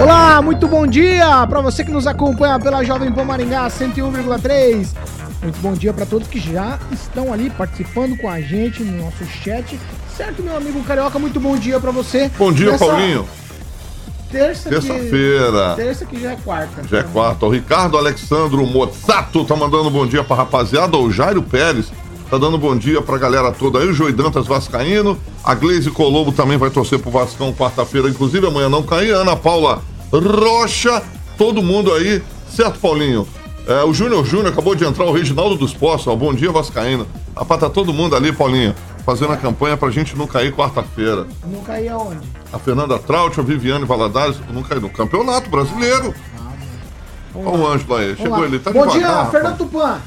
Olá, muito bom dia para você que nos acompanha pela Jovem Pan Maringá 101,3. Muito bom dia para todos que já estão ali participando com a gente no nosso chat. Certo, meu amigo Carioca, muito bom dia para você. Bom dia, Nessa Paulinho. Terça Terça-feira. Terça que já é quarta. Já é quarta. O Ricardo Alexandro Mozzato tá mandando bom dia pra rapaziada. O Jairo Pérez tá dando bom dia pra galera toda aí. O Joey Dantas Vascaíno. A Gleise Colombo também vai torcer pro Vascão quarta-feira. Inclusive amanhã não cair. Ana Paula Rocha. Todo mundo aí. Certo, Paulinho? É, o Júnior Júnior acabou de entrar, o Reginaldo dos Poços, ó, bom dia Vascaíno. Rapaz, tá todo mundo ali, Paulinho, fazendo a campanha pra gente não cair quarta-feira. Não cair aonde? A Fernanda Traut, a Viviane Valadares, não cair no Campeonato Brasileiro. Olha o Ângelo aí, chegou lá. ele, tá Bom devagar, dia, Fernando Tupã.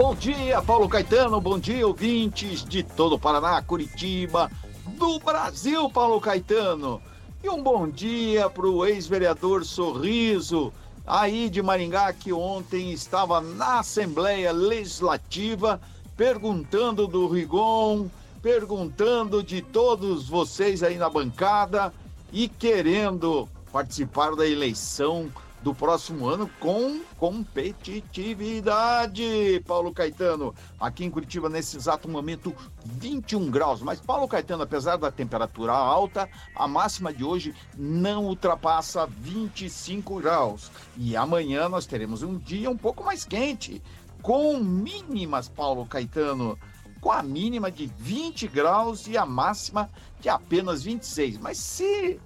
Bom dia, Paulo Caetano. Bom dia, ouvintes de todo o Paraná, Curitiba, do Brasil, Paulo Caetano. E um bom dia para o ex-vereador Sorriso, aí de Maringá, que ontem estava na Assembleia Legislativa perguntando do Rigon, perguntando de todos vocês aí na bancada e querendo participar da eleição do próximo ano com competitividade, Paulo Caetano. Aqui em Curitiba, nesse exato momento, 21 graus. Mas, Paulo Caetano, apesar da temperatura alta, a máxima de hoje não ultrapassa 25 graus. E amanhã nós teremos um dia um pouco mais quente, com mínimas, Paulo Caetano, com a mínima de 20 graus e a máxima de apenas 26. Mas se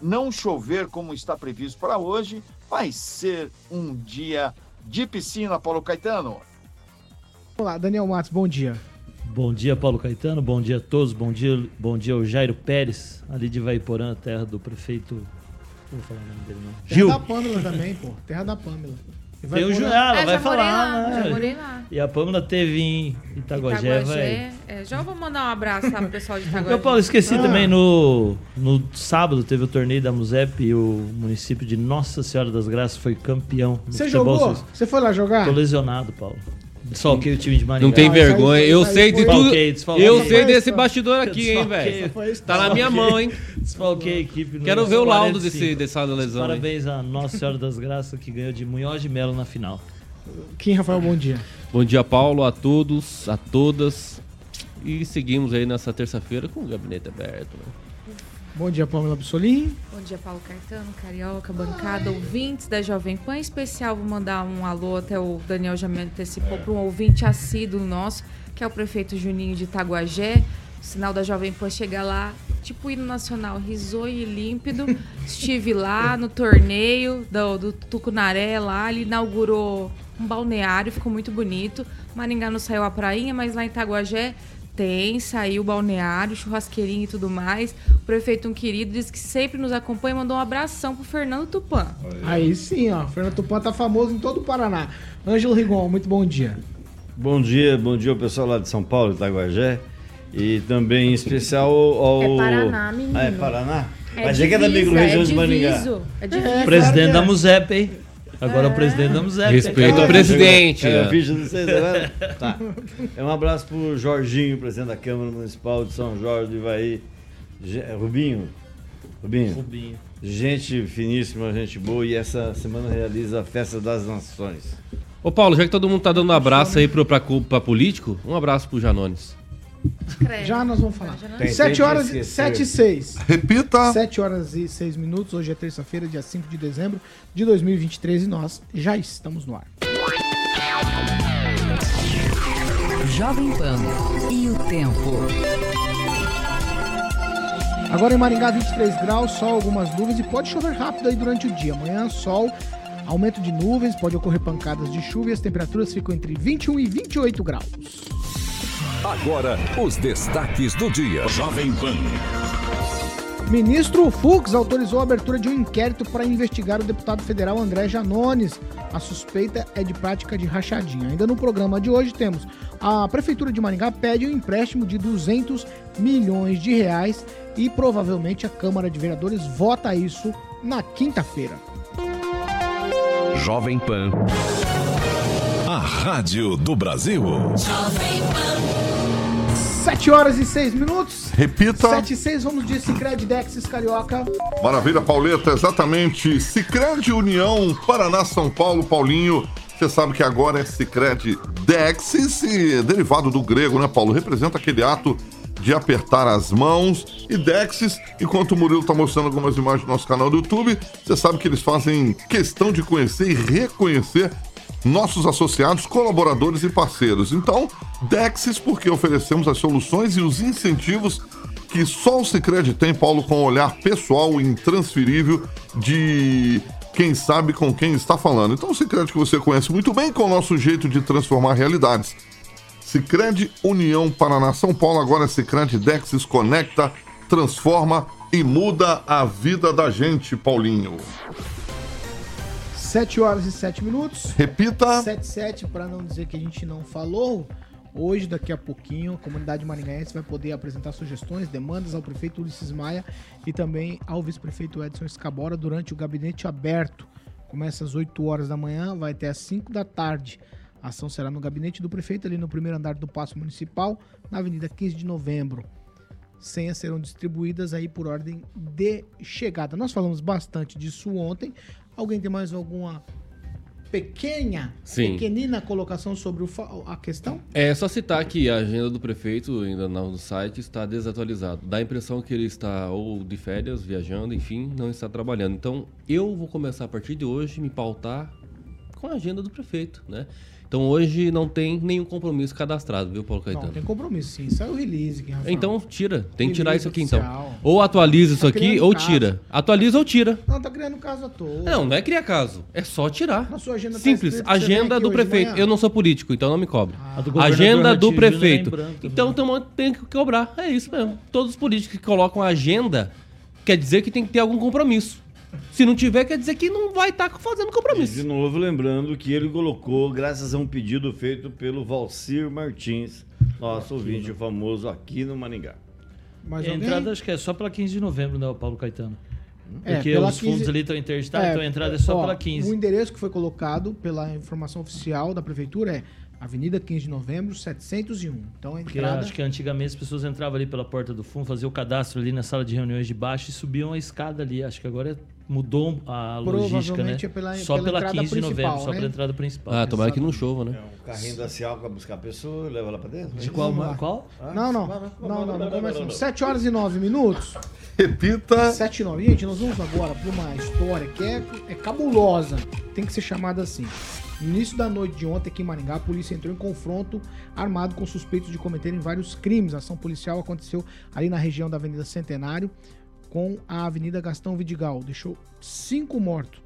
não chover como está previsto para hoje, vai ser um dia de piscina, Paulo Caetano. Olá, Daniel Matos, bom dia. Bom dia, Paulo Caetano. Bom dia a todos. Bom dia, bom dia ao Jairo Pérez, ali de Vaiporã, terra do prefeito. Não vou falar o nome dele, não. Terra Gil. da Pâmela também, pô. Terra da Pâmela. Tem o Joel, é, vai falar. Lá, né? Já morei lá. E a Pâmela teve em Itaguajé, Itaguajé é, já vou mandar um abraço lá pro pessoal de Itaguajé. Eu, Paulo, esqueci ah. também, no, no sábado teve o torneio da Musep e o município de Nossa Senhora das Graças foi campeão. Você jogou? Você foi lá jogar? Tô lesionado, Paulo. Desfalquei o time de Maringá. Não tem vergonha. Eu sei de tudo. Eu sei desse bastidor aqui, hein, velho. Tá na minha mão, hein. Desfalquei a equipe. Quero ver o laudo desse, dessa lesão. Parabéns a Nossa Senhora das Graças que ganhou de Munhoz de Melo na final. Kim Rafael, bom dia. Bom dia, Paulo, a todos, a todas. E seguimos aí nessa terça-feira com o gabinete aberto. Né? Bom dia, Pamela Bussolini. Bom dia, Paulo Caetano, Carioca, bancada, ouvintes da Jovem Pan. Em especial, vou mandar um alô, até o Daniel já me antecipou, para um ouvinte assíduo nosso, que é o prefeito Juninho de Itaguajé. O sinal da Jovem Pan chega lá, tipo hino nacional, risonho e límpido. Estive lá no torneio do, do Tucunaré, lá, ele inaugurou um balneário, ficou muito bonito. Maringá não saiu a prainha, mas lá em Itaguajé tem, saiu o balneário, churrasqueirinho e tudo mais. O prefeito, um querido, disse que sempre nos acompanha e mandou um abração pro Fernando Tupan. Aí sim, ó. Fernando Tupan tá famoso em todo o Paraná. Ângelo Rigon, muito bom dia. Bom dia, bom dia ao pessoal lá de São Paulo, Itaguajé. E também em especial ao. É Paraná, menino. Ah, é Paraná? É Mas é que é da micro-região é de Maringá. É diviso. Presidente da Musep, hein? Agora é. o presidente da Musep. Respeito o presidente. É, Tá. É um abraço pro Jorginho, presidente da Câmara Municipal de São Jorge do Ivaí. Rubinho. Rubinho. Rubinho. Gente finíssima, gente boa. E essa semana realiza a Festa das Nações. Ô Paulo, já que todo mundo tá dando um abraço aí pro, pra, pra político, um abraço pro Janones. Já nós vamos falar. 7 horas e 7 e 6. Repita. 7 horas e 6 minutos. Hoje é terça-feira, dia 5 de dezembro de 2023 e nós já estamos no ar. Jovem Pan e o tempo. Agora em Maringá, 23 graus, sol, algumas nuvens e pode chover rápido aí durante o dia. Amanhã, sol, aumento de nuvens, pode ocorrer pancadas de chuva e as temperaturas ficam entre 21 e 28 graus. Agora, os destaques do dia. Jovem Pan. Ministro Fux autorizou a abertura de um inquérito para investigar o deputado federal André Janones. A suspeita é de prática de rachadinha. Ainda no programa de hoje temos a Prefeitura de Maringá pede um empréstimo de 200 milhões de reais e provavelmente a Câmara de Vereadores vota isso na quinta-feira. Jovem Pan. A Rádio do Brasil. 7 horas e 6 minutos. Repita. 7 e 6, vamos de Cicred Dexis Carioca. Maravilha, Pauleta, exatamente. Cicred União, Paraná, São Paulo, Paulinho. Você sabe que agora é Cicred Dexis, derivado do grego, né, Paulo? Representa aquele ato de apertar as mãos. E Dexis, enquanto o Murilo tá mostrando algumas imagens do nosso canal do YouTube, você sabe que eles fazem questão de conhecer e reconhecer nossos associados, colaboradores e parceiros. Então, Dexis, porque oferecemos as soluções e os incentivos que só o Cicred tem, Paulo, com um olhar pessoal e intransferível de quem sabe com quem está falando. Então, o Cicred que você conhece muito bem com o nosso jeito de transformar realidades. Cicred União Paraná São Paulo, agora Cicred Dexis conecta, transforma e muda a vida da gente, Paulinho. 7 horas e 7 minutos. Repita. 7 7 para não dizer que a gente não falou. Hoje, daqui a pouquinho, a comunidade maringaense vai poder apresentar sugestões, demandas ao prefeito Ulisses Maia e também ao vice-prefeito Edson Escabora durante o gabinete aberto. Começa às 8 horas da manhã, vai até às 5 da tarde. A ação será no gabinete do prefeito, ali no primeiro andar do Paço Municipal, na Avenida 15 de Novembro. Senhas serão distribuídas aí por ordem de chegada. Nós falamos bastante disso ontem. Alguém tem mais alguma pequena, Sim. pequenina colocação sobre a questão? É só citar que a agenda do prefeito ainda no site está desatualizado. Dá a impressão que ele está ou de férias, viajando, enfim, não está trabalhando. Então, eu vou começar a partir de hoje me pautar com a agenda do prefeito, né? Então, hoje não tem nenhum compromisso cadastrado, viu, Paulo Caetano? Não, tem compromisso sim. Saiu o release aqui, Rafael. Então, tira. Tem que tirar isso aqui, então. Ou atualiza isso Tá aqui, criando ou caso. tira. Atualiza ou tira. Não, tá criando caso à toa. Não, não é criar caso. É só tirar. Na sua agenda tá Simples. vem Agenda aqui do prefeito. Eu não sou político, então não me cobre. A do Agenda do é prefeito. branco. Então tem uma- tem que cobrar. É isso mesmo. Todos os políticos que colocam a agenda quer dizer que tem que ter algum compromisso. Se não tiver, quer dizer que não vai estar fazendo De compromisso. novo, lembrando que ele colocou, graças a um pedido feito pelo Valcir Martins, nosso ouvinte famoso aqui no Maringá. Mais E a alguém? entrada acho que é só pela 15 de novembro, né, o Paulo Caetano? É, Porque pela os fundos 15 ali estão interestados, então a entrada é só ó, pela O 15. endereço que foi colocado pela informação oficial da prefeitura é Avenida 15 de Novembro, 701. Então a Porque entrada acho que antigamente as pessoas entravam ali pela porta do fundo, faziam o cadastro ali na sala de reuniões de baixo e subiam a escada ali. Acho que agora mudou a logística, né? É pela- só pela pela, entrada 15 de novembro, principal, só né? pela entrada principal. Ah, tomara que não chova, né? O carrinho da Cial para buscar a pessoa, leva lá para dentro. De qual? Vamos lá. qual? Não, não. Não, não, não começa não. 7 horas e 9 minutos. Repita. 7 e 9. Gente, nós vamos agora para uma história que é, é cabulosa. Tem que ser chamada assim. No início da noite de ontem, aqui em Maringá, a polícia entrou em confronto armado com suspeitos de cometerem vários crimes. A ação policial aconteceu ali na região da Avenida Centenário com a Avenida Gastão Vidigal. Deixou cinco mortos.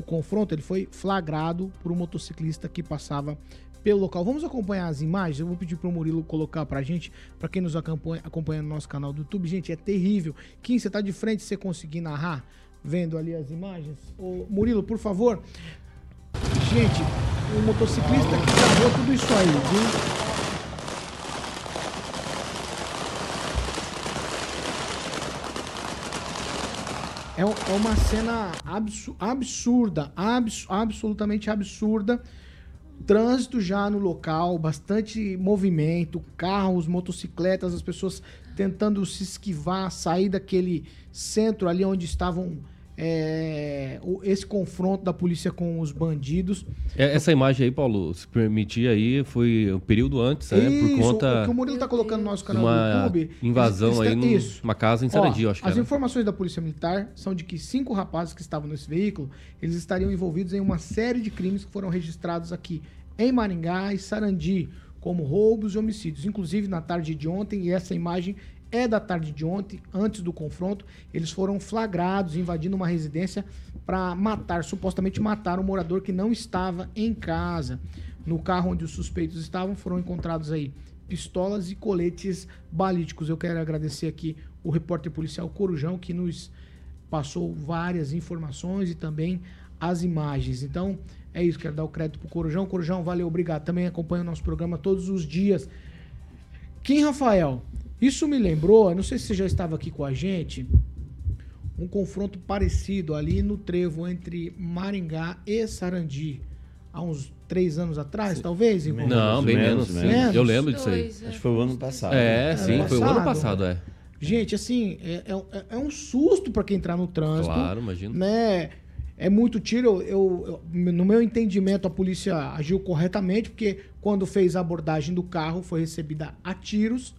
O confronto ele foi flagrado por um motociclista que passava pelo local. Vamos acompanhar as imagens. Eu vou pedir pro Murilo colocar pra gente, pra quem nos acompanha, acompanha no nosso canal do YouTube. Gente, é terrível. Kim, você tá de frente, você conseguir narrar, vendo ali as imagens? Ô, Murilo, por favor. Gente, o motociclista que gravou tudo isso aí, viu? É, é uma cena absu- absurda, abs- absolutamente absurda. Trânsito já no local, bastante movimento, carros, motocicletas, as pessoas tentando se esquivar, sair daquele centro ali onde estavam é, esse confronto da polícia com os bandidos. É, Essa imagem aí, Paulo, se permitir aí, foi um período antes, né? Por Isso, o conta que o Murilo tá colocando no nosso canal do uma YouTube. invasão eles- aí num- isso. numa casa em Ó, Sarandia, acho que As era. informações da Polícia Militar são de que cinco rapazes que estavam nesse veículo, eles estariam envolvidos em uma série de crimes que foram registrados aqui em Maringá e Sarandi, como roubos e homicídios. Inclusive, na tarde de ontem, e essa imagem é da tarde de ontem, antes do confronto, eles foram flagrados invadindo uma residência para matar, supostamente matar um morador que não estava em casa. No carro onde os suspeitos estavam, foram encontrados aí pistolas e coletes balísticos. Eu quero agradecer aqui o repórter policial Corujão que nos passou várias informações e também as imagens. Então, é isso, quero dar o crédito pro Corujão. Corujão, valeu, obrigado. Também acompanha o nosso programa todos os dias. Kim Rafael, isso me lembrou, não sei se você já estava aqui com a gente, um confronto parecido ali no trevo entre Maringá e Sarandi. Há uns três anos atrás, talvez, Igor? Não, bem menos. menos, menos. Eu lembro disso aí. É. Acho que foi o ano passado. É, sim, foi o ano passado. é. Gente, assim, é, é- é um susto para quem entrar no trânsito. Claro, imagino. né? É muito tiro. Eu- eu- no meu entendimento, a polícia agiu corretamente, porque quando fez a abordagem do carro, foi recebida a tiros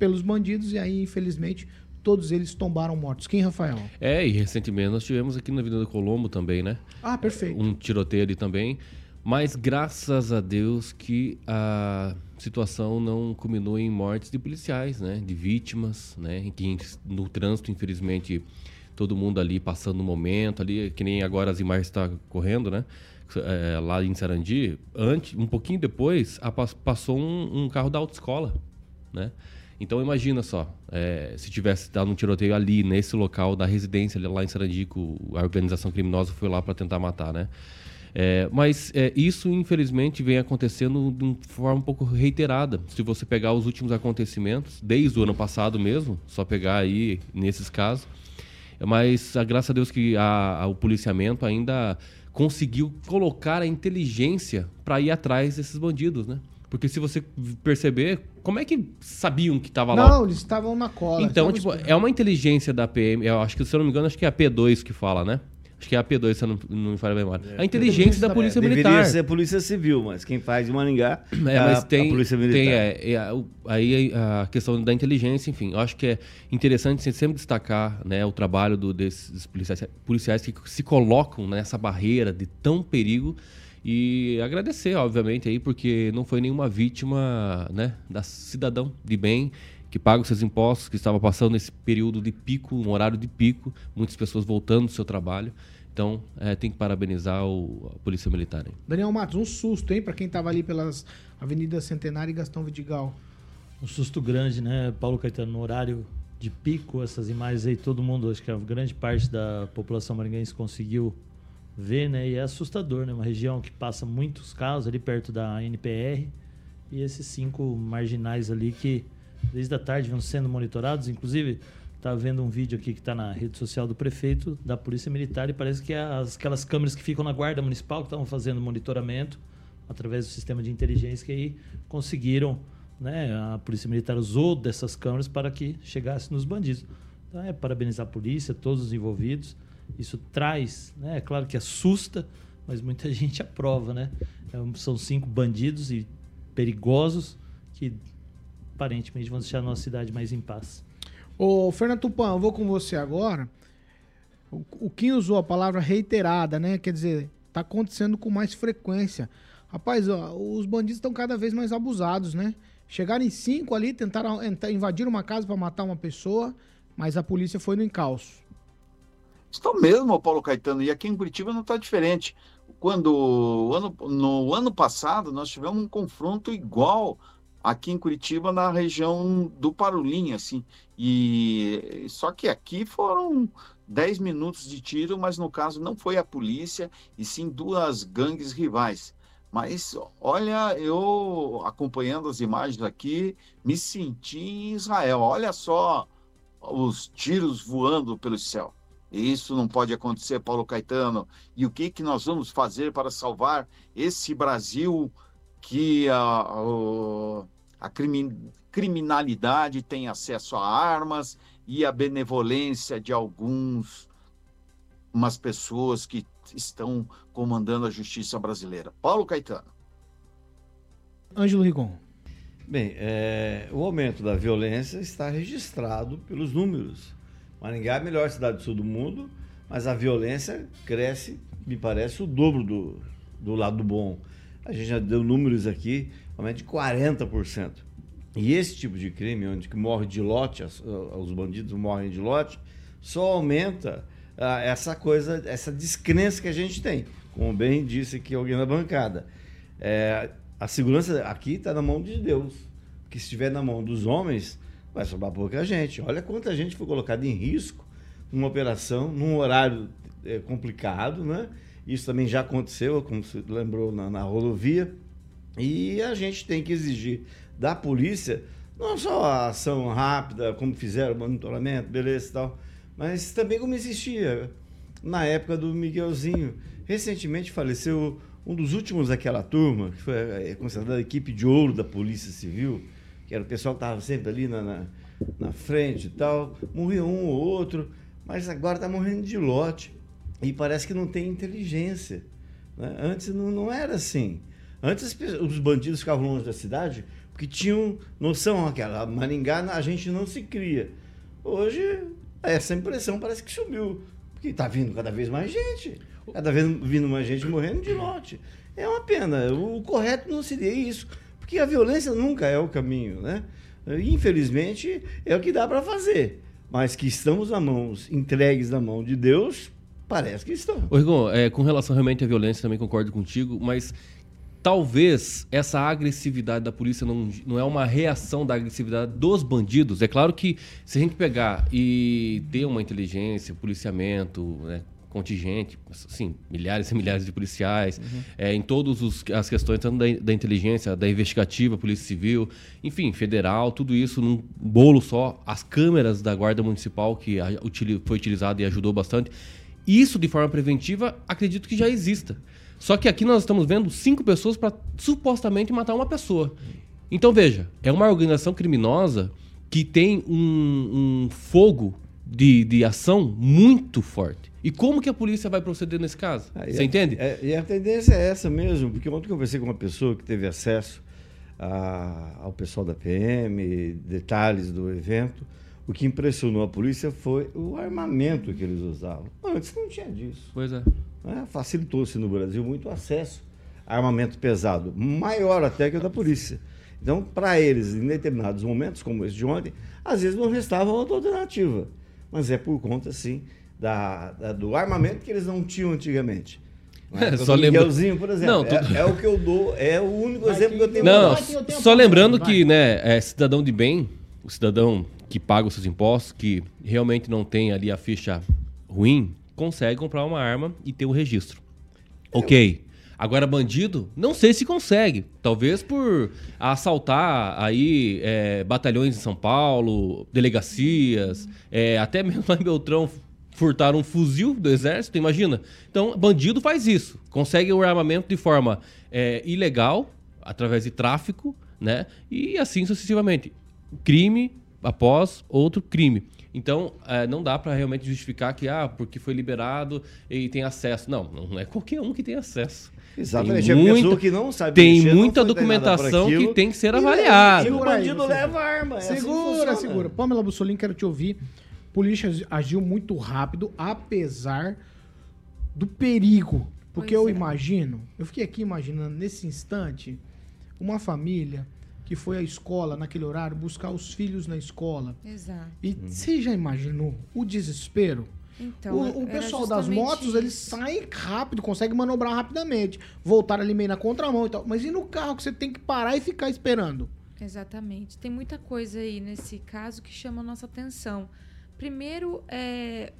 pelos bandidos, e aí, infelizmente, todos eles tombaram mortos. Quem, Rafael? É, e recentemente nós tivemos aqui na Avenida Colombo também, né? Ah, perfeito. um tiroteio ali também. Mas graças a Deus que a situação não culminou em mortes de policiais, né? De vítimas, né? Que no trânsito, infelizmente, todo mundo ali passando o momento ali, que nem agora as imagens estão correndo, né? É, lá em Sarandi, antes, um pouquinho depois, a- pas- passou um, um carro da autoescola, né? Então imagina só, é, se tivesse dado um tiroteio ali, nesse local da residência lá em Sarandi, que o- a organização criminosa foi lá para tentar matar, né? É, mas é, isso, infelizmente, vem acontecendo de uma forma um pouco reiterada. Se você pegar os últimos acontecimentos, desde o ano passado mesmo, só pegar aí nesses casos, mas a graças a Deus que a- a- o policiamento ainda conseguiu colocar a inteligência para ir atrás desses bandidos, né? Porque se você perceber, como é que sabiam que estava lá? Não, eles estavam na cola. Então, tipo, esperando. é uma inteligência da PM. Eu acho que, se eu não me engano, acho que é a P2 que fala, né? Acho que é a P2, se eu não, não me falha a memória. a inteligência da Polícia Deveria Militar. ser a Polícia Civil, mas quem faz em Maringá É, mas a, tem, a Polícia Militar. tem é, é, aí a questão da inteligência, enfim. Eu acho que é interessante sempre destacar né, o trabalho do- desses policiais, policiais que se colocam nessa barreira de tão perigo e agradecer, obviamente, aí, porque não foi nenhuma vítima né, da cidadão de bem que paga os seus impostos, que estava passando esse período de pico, um horário de pico, muitas pessoas voltando do seu trabalho. Então, é, tem que parabenizar o, a Polícia Militar. Aí. Daniel Matos, um susto, hein, pra quem tava ali pelas Avenidas Centenário e Gastão Vidigal. Um susto grande, né, Paulo Caetano? No horário de pico, essas imagens aí, todo mundo, acho que a grande parte da população maringaense conseguiu né? E é assustador, né? Uma região que passa muitos carros ali perto da NPR e esses cinco marginais ali que desde a tarde vão sendo monitorados. Inclusive, tá vendo um vídeo aqui que está na rede social do prefeito, da Polícia Militar, e parece que é as, aquelas câmeras que ficam na guarda municipal que estavam fazendo monitoramento através do sistema de inteligência que aí conseguiram, né? A Polícia Militar usou dessas câmeras para que chegasse nos bandidos. Então é parabenizar a polícia, todos os envolvidos. Isso traz, né? É claro que assusta, mas muita gente aprova, né? É são cinco bandidos e perigosos que aparentemente vão deixar a nossa cidade mais em paz. Ô, Fernando Tupan, eu vou com você agora. O, o Kim usou a palavra reiterada, né? Quer dizer, tá acontecendo com mais frequência. Rapaz, ó, os bandidos estão cada vez mais abusados, né? Chegaram em cinco ali, tentaram invadir uma casa para matar uma pessoa, mas a polícia foi no encalço. Estão mesmo, Paulo Caetano, e aqui em Curitiba não está diferente. Quando ano, no ano passado nós tivemos um confronto igual aqui em Curitiba na região do Parolim, assim. E só que aqui foram 10 minutos de tiro, mas no caso não foi a polícia, e sim duas gangues rivais. Mas olha, eu acompanhando as imagens aqui, me senti em Israel. Olha só os tiros voando pelo céu. Isso não pode acontecer, Paulo Caetano. E o que, que nós vamos fazer para salvar esse Brasil que a, a crimi- criminalidade tem acesso a armas e a benevolência de alguns umas pessoas que estão comandando a justiça brasileira? Paulo Caetano. Ângelo Rigon. Bem, é, o aumento da violência está registrado pelos números. Maringá é a melhor cidade do sul do mundo, mas a violência cresce, me parece, o dobro do, do lado bom. A gente já deu números aqui, aumento de 40%. E esse tipo de crime, onde que morre de lote, as- os bandidos morrem de lote, só aumenta ah, essa coisa, essa descrença que a gente tem. Como bem disse aqui alguém na bancada. É, a segurança aqui está na mão de Deus. Porque se estiver na mão dos homens, vai sobrar pouca gente. Olha quanta gente foi colocada em risco numa operação, num horário é, complicado, né? Isso também já aconteceu, como você lembrou, na, na rodovia. E a gente tem que exigir da polícia não só a ação rápida, como fizeram, monitoramento, beleza e tal, mas também como existia na época do Miguelzinho. Recentemente faleceu um dos últimos daquela turma, que foi é, considerada a equipe de ouro da Polícia Civil, que era o pessoal que estava sempre ali na, na, na, frente e tal. Morreu um ou outro, mas agora está morrendo de lote. E parece que não tem inteligência. Né? Antes não, não era assim. Antes os bandidos ficavam longe da cidade porque tinham noção aquela. Maringá a gente não se cria. Hoje, essa impressão parece que sumiu. Porque está vindo cada vez mais gente. Cada vez vindo mais gente morrendo de lote. É uma pena. O correto não seria isso. Porque a violência nunca é o caminho, né? Infelizmente, é o que dá para fazer. Mas que estamos na mãos, entregues na mão de Deus, parece que estão. Ô, Rigon, é, com relação realmente à violência, também concordo contigo, mas talvez essa agressividade da polícia não, não é uma reação da agressividade dos bandidos. É claro que se a gente pegar e ter uma inteligência, policiamento, né, contingente, sim, milhares e milhares de policiais, uhum. é, em todas as questões, tanto da, da, inteligência, da investigativa, polícia civil, enfim, federal, tudo isso num bolo só, as câmeras da Guarda Municipal, que a, foi utilizada e ajudou bastante, isso de forma preventiva, acredito que já exista. Só que aqui nós estamos vendo cinco pessoas para supostamente matar uma pessoa. Então veja, é uma organização criminosa que tem um, um fogo de, de ação muito forte. E como que a polícia vai proceder nesse caso? Ah, Você entende? É, e a tendência é essa mesmo, porque ontem eu conversei com uma pessoa que teve acesso a, ao pessoal da PM, detalhes do evento. O que impressionou a polícia foi o armamento que eles usavam. Antes não tinha disso. Pois é. Né? Facilitou-se no Brasil muito o acesso a armamento pesado, maior até que o da polícia. Então, para eles, em determinados momentos, como esse de ontem, às vezes não restava outra alternativa. Mas é por conta, sim, da, da do armamento que eles não tinham antigamente. É, só lembra... por exemplo, não, é, é, o que eu dou, é o único vai exemplo que, que eu tenho. Não, só lembrando que, né, é cidadão de bem, o cidadão que paga os seus impostos, que realmente não tem ali a ficha ruim, consegue comprar uma arma e ter o registro. Ok. Agora, bandido, não sei se consegue. Talvez por assaltar aí é, batalhões em São Paulo, delegacias, é, até mesmo lá em Beltrão furtar um fuzil do exército, imagina. Então, bandido faz isso. Consegue o armamento de forma é, ilegal, através de tráfico, né? E assim sucessivamente. Crime após outro crime. Então, é, não dá para realmente justificar que, ah, porque foi liberado e tem acesso. Não, não é qualquer um que tem acesso. Exatamente, tem muita, pessoa que não sabe Tem mexer, muita documentação que tem que ser avaliada. E o bandido leva arma. É segura, assim segura. Pamela Bussolini, quero te ouvir. Polícia agiu muito rápido, apesar do perigo. Porque pois eu é. imagino, eu fiquei aqui imaginando, nesse instante, uma família que foi à escola naquele horário buscar os filhos na escola. Exato. E uhum. você já imaginou o desespero? Então, o, o pessoal das motos, isso. eles saem rápido, conseguem manobrar rapidamente, voltar ali meio na contramão e tal. Mas e no carro que você tem que parar e ficar esperando? Exatamente. Tem muita coisa aí nesse caso que chama a nossa atenção. Primeiro, é,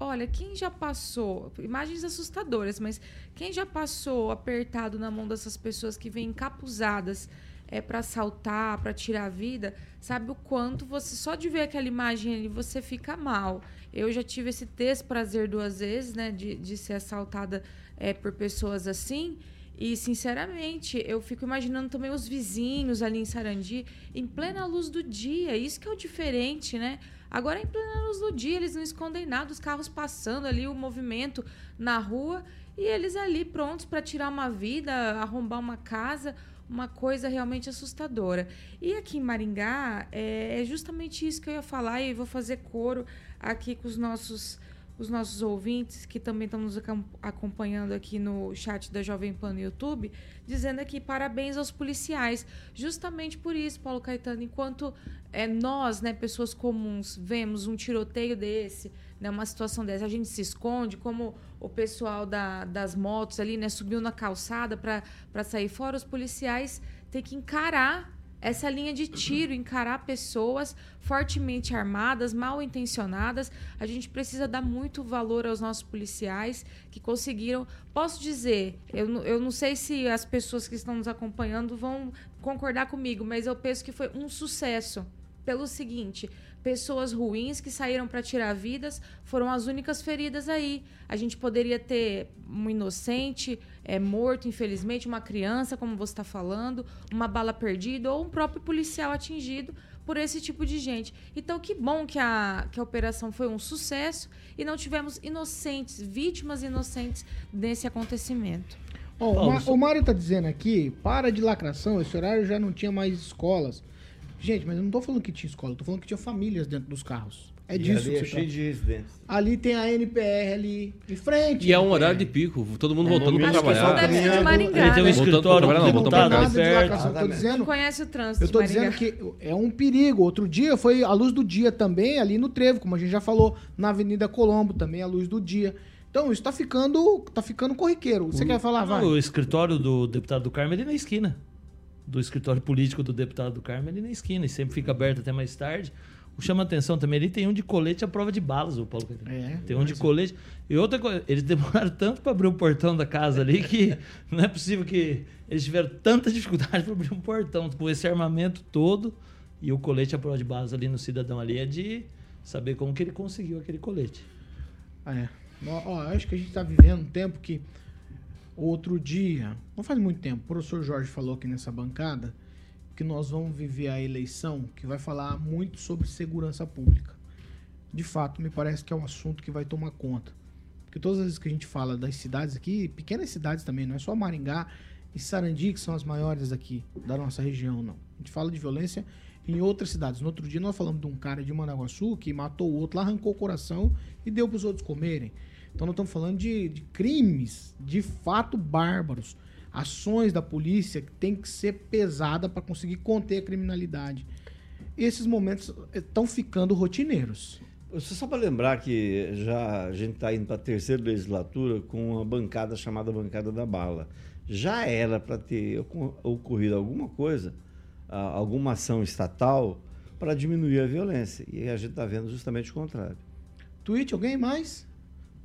olha, quem já passou, imagens assustadoras, mas quem já passou apertado na mão dessas pessoas que vêm encapuzadas é para assaltar, para tirar a vida, sabe o quanto você só de ver aquela imagem ali você fica mal. Eu já tive esse desprazer duas vezes, né, de, de ser assaltada é, por pessoas assim. E, sinceramente, eu fico imaginando também os vizinhos ali em Sarandi, em plena luz do dia. Isso que é o diferente, né? Agora, em plena luz do dia, eles não escondem nada, os carros passando ali, o movimento na rua, e eles ali prontos para tirar uma vida, arrombar uma casa uma coisa realmente assustadora. E aqui em Maringá, é, é justamente isso que eu ia falar e vou fazer coro aqui com os nossos os nossos ouvintes que também estão nos acompanhando aqui no chat da Jovem Pan no YouTube, dizendo aqui parabéns aos policiais. Justamente por isso, Paulo Caetano, enquanto é, nós, né, pessoas comuns, vemos um tiroteio desse, né, uma situação dessa, a gente se esconde, como o pessoal da, das motos ali, né, subiu na calçada para sair fora, os policiais têm que encarar essa linha de tiro, encarar pessoas fortemente armadas, mal intencionadas. A gente precisa dar muito valor aos nossos policiais que conseguiram. Posso dizer, eu, eu não sei se as pessoas que estão nos acompanhando vão concordar comigo, mas eu penso que foi um sucesso. Pelo seguinte, pessoas ruins que saíram para tirar vidas foram as únicas feridas aí. A gente poderia ter um inocente é, morto, infelizmente, uma criança, como você está falando, uma bala perdida ou um próprio policial atingido por esse tipo de gente. Então, que bom que a, que a operação foi um sucesso e não tivemos inocentes, vítimas inocentes nesse acontecimento. Ó, o, Ma- o Mário tá dizendo aqui, para de lacração, esse horário já não tinha mais escolas. Gente, mas eu não tô falando que tinha escola, eu tô falando que tinha famílias dentro dos carros. É E disso ali é que você cheio tá. de residentes. Ali tem a NPR ali em frente. E é um horário de pico, todo mundo voltando para Acho que trabalhar. deve ser de. Maringá, Ele tem um né? Escritório trabalhar, não, do voltando pra deputado casa. tô Exatamente. dizendo, Conhece o trânsito eu tô dizendo que é um perigo. Outro dia foi a luz do dia também ali no Trevo, como a gente já falou, na Avenida Colombo também a luz do dia. Então isso tá ficando, tá ficando corriqueiro. Você quer falar, vai? O escritório do deputado do Carmo é ali na esquina. Do escritório político do deputado do Carmo ali na esquina. E sempre fica aberto até mais tarde. O chama atenção também, ali tem um de colete à prova de balas, o Paulo Caetano. É, Tem um de colete. E outra coisa, eles demoraram tanto para abrir o portão da casa ali que não é possível que eles tiveram tanta dificuldade para abrir um portão com esse armamento todo. E o colete à prova de balas ali no cidadão ali é de saber como que ele conseguiu aquele colete. É. Ó, ó, acho que a gente tá vivendo um tempo que outro dia, não faz muito tempo, o professor Jorge falou aqui nessa bancada que nós vamos viver a eleição que vai falar muito sobre segurança pública. De fato, me parece que é um assunto que vai tomar conta. Porque todas as vezes que a gente fala das cidades aqui, pequenas cidades também, não é só Maringá e Sarandi que são as maiores aqui da nossa região, não. A gente fala de violência em outras cidades. No outro dia nós falamos de um cara de Managuaçu que matou o outro arrancou o coração e deu para os outros comerem. Então nós estamos falando de, de crimes de fato bárbaros. Ações da polícia que tem que ser pesada para conseguir conter a criminalidade. Esses momentos estão ficando rotineiros. Só só para lembrar que já a gente está indo para a terceira legislatura com uma bancada chamada Bancada da Bala. Já era para ter oco- ocorrido alguma coisa, alguma ação estatal para diminuir a violência. E a gente está vendo justamente o contrário. Tweet, alguém mais?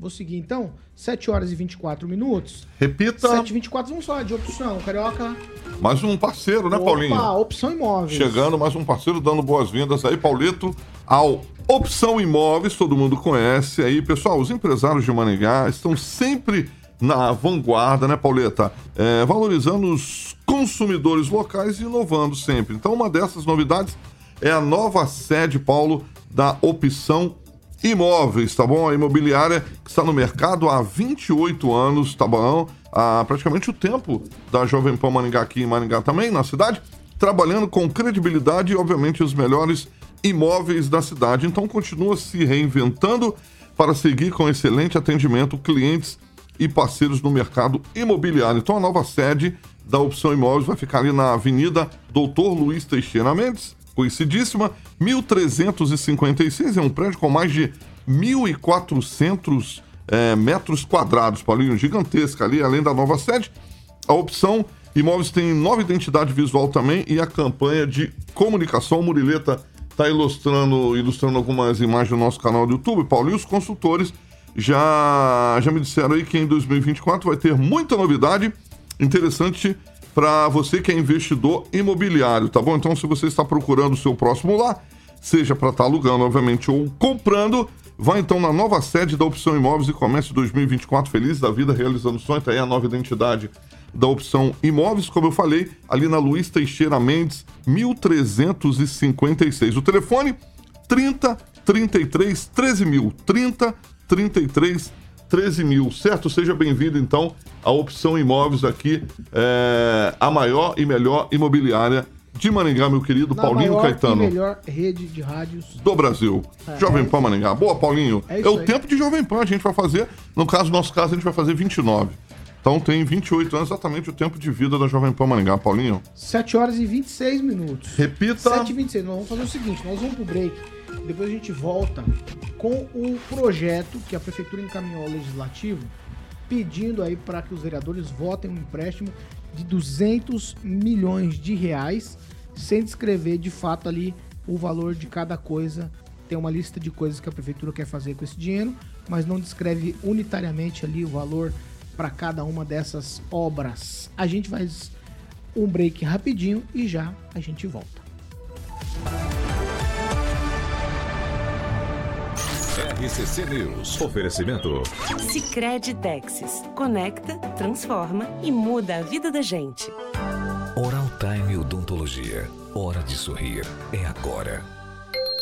Vou seguir então. 7 horas e 24 minutos. Repita, 7 e 24 vamos falar de opção. Carioca. mais um parceiro, né, Paulinho? Opa, opção imóveis. Chegando, mais um parceiro dando boas-vindas aí, Paulito, ao Opção Imóveis, todo mundo conhece aí. Pessoal, os empresários de Maringá estão sempre na vanguarda, né, Pauleta? É, valorizando os consumidores locais e inovando sempre. Então, uma dessas novidades é a nova sede, Paulo, da Opção Imóveis, tá bom? A imobiliária que está no mercado há 28 anos, tá bom? Há praticamente o tempo da Jovem Pan Maringá aqui em Maringá também, na cidade, trabalhando com credibilidade e, obviamente, os melhores imóveis da cidade. Então, continua se reinventando para seguir com excelente atendimento clientes e parceiros no mercado imobiliário. Então, a nova sede da Opção Imóveis vai ficar ali na Avenida Doutor Luiz Teixeira Mendes, conhecidíssima, 1356, é um prédio com mais de 1.400 é, metros quadrados, Paulinho, gigantesca ali, além da nova sede. A opção Imóveis tem nova identidade visual também e a campanha de comunicação. O Murileta está ilustrando, ilustrando algumas imagens no nosso canal do YouTube, Paulo, e os consultores já, já me disseram aí que em 2024 vai ter muita novidade interessante para você que é investidor imobiliário, tá bom? Então, se você está procurando o seu próximo lar, seja para estar alugando, obviamente, ou comprando, vai então na nova sede da Opção Imóveis e comece 2024 feliz da vida, realizando o sonho. Tá aí a nova identidade da Opção Imóveis, como eu falei, ali na Luiz Teixeira Mendes, 1356. O telefone 30 33 13 mil. 30 33 13 mil, certo? Seja bem-vindo, então, à Opção Imóveis aqui, é, a maior e melhor imobiliária de Maringá, meu querido Na Paulinho maior Caetano e melhor rede de rádios. do Brasil. É, Jovem é Pan Maringá. Boa, Paulinho. É É, o aí. tempo de Jovem Pan, a gente vai fazer. No caso, no nosso caso, a gente vai fazer 29. Então tem 28 anos, exatamente o tempo de vida da Jovem Pan Maringá, Paulinho. 7 horas e 26 minutos. Repita. 7 e 26. Nós vamos fazer o seguinte: nós vamos pro break. Depois a gente volta com o projeto que a Prefeitura encaminhou ao Legislativo, pedindo aí para que os vereadores votem um empréstimo de 200 milhões de reais sem descrever de fato ali o valor de cada coisa. Tem uma lista de coisas que a prefeitura quer fazer com esse dinheiro, mas não descreve unitariamente ali o valor para cada uma dessas obras. A gente faz um break rapidinho e já a gente volta. RCC News. Oferecimento. Sicredi Texas. Conecta, transforma e muda a vida da gente. Oral Time Odontologia. Hora de sorrir. É agora.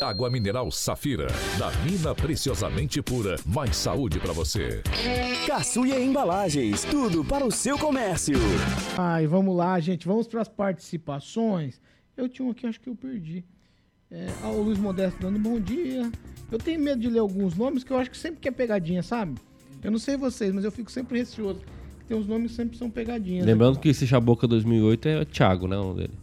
Água mineral Safira. Da mina preciosamente pura. Mais saúde para você. Caçuia Embalagens. Tudo para o seu comércio. Ai, vamos lá, gente. Vamos para as participações. Eu tinha um aqui, acho que eu perdi. É, ah, o Luiz Modesto dando bom dia. Eu tenho medo de ler alguns nomes que eu acho que sempre que é pegadinha, sabe? Eu não sei vocês, mas eu fico sempre receoso. Tem uns nomes que sempre são pegadinhas. Lembrando que esse Chaboca 2008 é o Thiago, né? Um dele.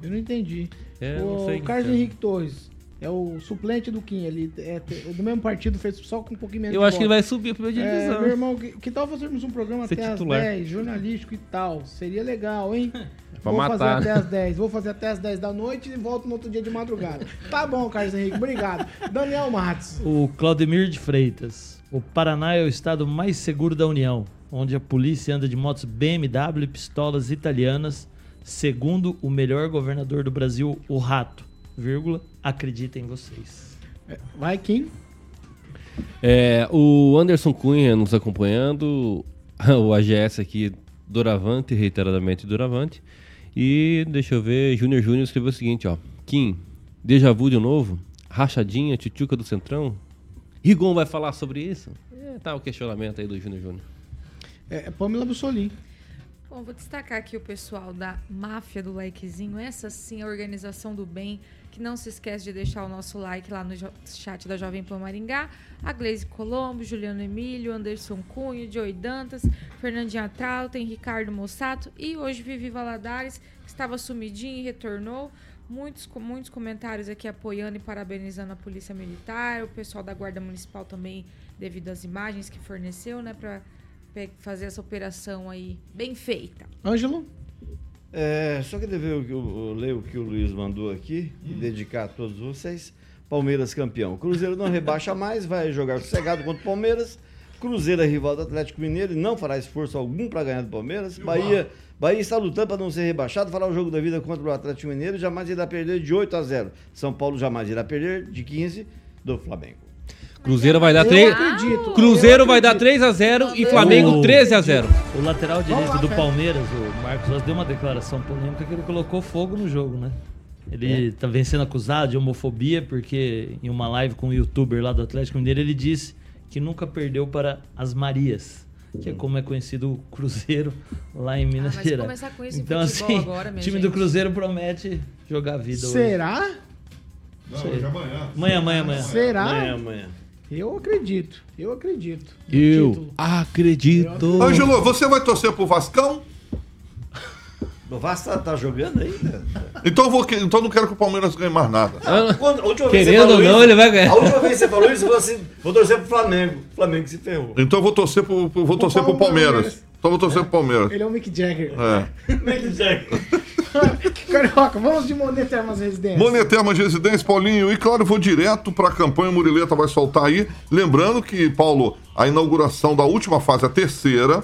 Eu não entendi. É, não o quem Carlos que. Henrique Torres é o suplente do Kim. Ele é te- do mesmo partido, fez só com um pouquinho menos Eu de acho que ele vai subir pra primeira É, divisão. meu irmão, que, que tal fazermos um programa Ser até titular. às 10, jornalístico e tal? Seria legal, hein? pra Vou matar, fazer até às 10. Vou fazer até às 10 da noite e volto no outro dia de madrugada. Tá bom, Carlos Henrique, obrigado. Daniel Matos. O Claudemir de Freitas. O Paraná é o estado mais seguro da União, onde a polícia anda de motos BMW e pistolas italianas, segundo o melhor governador do Brasil, o Rato. Vírgula, acredita em vocês. Vai, Kim. É, o Anderson Cunha nos acompanhando, o AGS aqui, Doravante, reiteradamente Doravante. E deixa eu ver, Júnior Júnior escreveu o seguinte, ó. Kim, déjà vu de novo? Rachadinha, tchutchuca do Centrão? Rigon vai falar sobre isso? É, tá o questionamento aí do Júnior Júnior. É, é Pamela Bussolini. Bom, vou destacar aqui o pessoal da máfia do likezinho. Essa sim é a organização do bem, que não se esquece de deixar o nosso like lá no chat da Jovem Pan Maringá. A Gleise Colombo, Juliano Emílio, Anderson Cunha, Joey Dantas, Fernandinha Trautem, Ricardo Mossato e hoje Vivi Valadares, que estava sumidinho e retornou. Muitos, muitos comentários aqui apoiando e parabenizando a Polícia Militar, o pessoal da Guarda Municipal também, devido às imagens que forneceu, né, para fazer essa operação aí bem feita. Ângelo? É, só queria ver o que eu, ler o que o Luiz mandou aqui e dedicar a todos vocês. Palmeiras campeão. Cruzeiro não rebaixa mais, vai jogar sossegado contra o Palmeiras. Cruzeiro é rival do Atlético Mineiro e não fará esforço algum para ganhar do Palmeiras. Bahia, Bahia está lutando para não ser rebaixado, fará o jogo da vida contra o Atlético Mineiro e jamais irá perder de 8 a 0. São Paulo jamais irá perder de 15 do Flamengo. Cruzeiro vai dar Eu 3. acredito. Cruzeiro vai dar acredito. 3 a 0 e Flamengo acredito. 13 a 0. O lateral direito do. Palmeiras, o Marcos Rosa, deu uma declaração polêmica que ele colocou fogo no jogo, né? Ele tá vem sendo acusado de homofobia porque em uma live com um youtuber lá do Atlético Mineiro ele disse que nunca perdeu para as Marias, que é como é conhecido o Cruzeiro lá em Minas Ah, mas se Gerais. então assim, agora, minha o time gente. do Cruzeiro promete jogar a vida hoje. Será? Não, hoje é amanhã. Amanhã, amanhã, amanhã. Será? Amanhã, amanhã. Eu acredito. Eu acredito. No Eu título. acredito. Ângelo, você vai torcer pro Vascão? O Vasco tá, tá jogando ainda? Então, eu vou, então eu não quero que o Palmeiras ganhe mais nada. Quando- a última vez que você Querendo falou ou não, isso- ele vai ganhar. A última vez que você falou isso, você falou assim: vou torcer pro Flamengo. O Flamengo se ferrou. Então eu vou torcer pro, vou torcer pro Palmeiras. Palmeiras. Então eu vou torcer pro Palmeiras. Ele é o Mick Jagger. É. Mick Jagger. Carioca, vamos de Monetermas Residência. Monetermas Residência, Paulinho. E claro, eu vou direto para a campanha. O Murileta vai soltar aí. Lembrando que, Paulo, a inauguração da última fase, a terceira,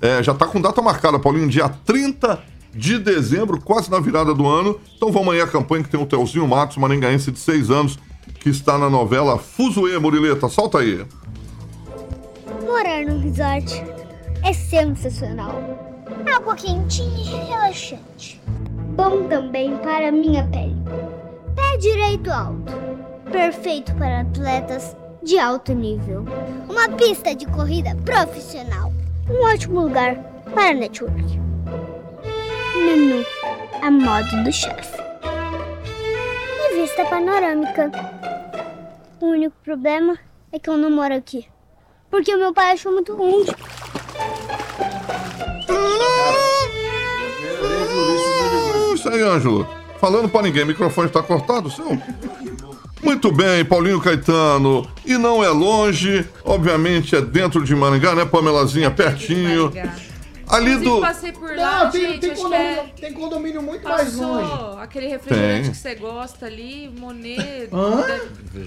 é, já está com data marcada, Paulinho, dia 30 de dezembro, quase na virada do ano. Então vamos aí a campanha que tem o Telzinho Matos, maringaense de 6 anos, que está na novela Fuzuê, Murileta. Solta aí. Morar no resort é sensacional. Água quentinha e relaxante. Bom também para minha pele. Pé direito alto. Perfeito para atletas de alto nível. Uma pista de corrida profissional. Um ótimo lugar para network. Menu a modo do chefe. E vista panorâmica. O único problema é que eu não moro aqui. Porque o meu pai achou muito longe. Ah, Isso aí, Ângelo. Falando pra ninguém, o microfone está cortado, seu? Muito bem, Paulinho Caetano. E não é longe, obviamente é dentro de Maringá, né, Pamelazinha? Pertinho. Ali do. passei por lá, Não, tem, gente, tem, acho condomínio, é... tem condomínio muito mais Passou longe. aquele refrigerante Tem. que você gosta ali, Monet.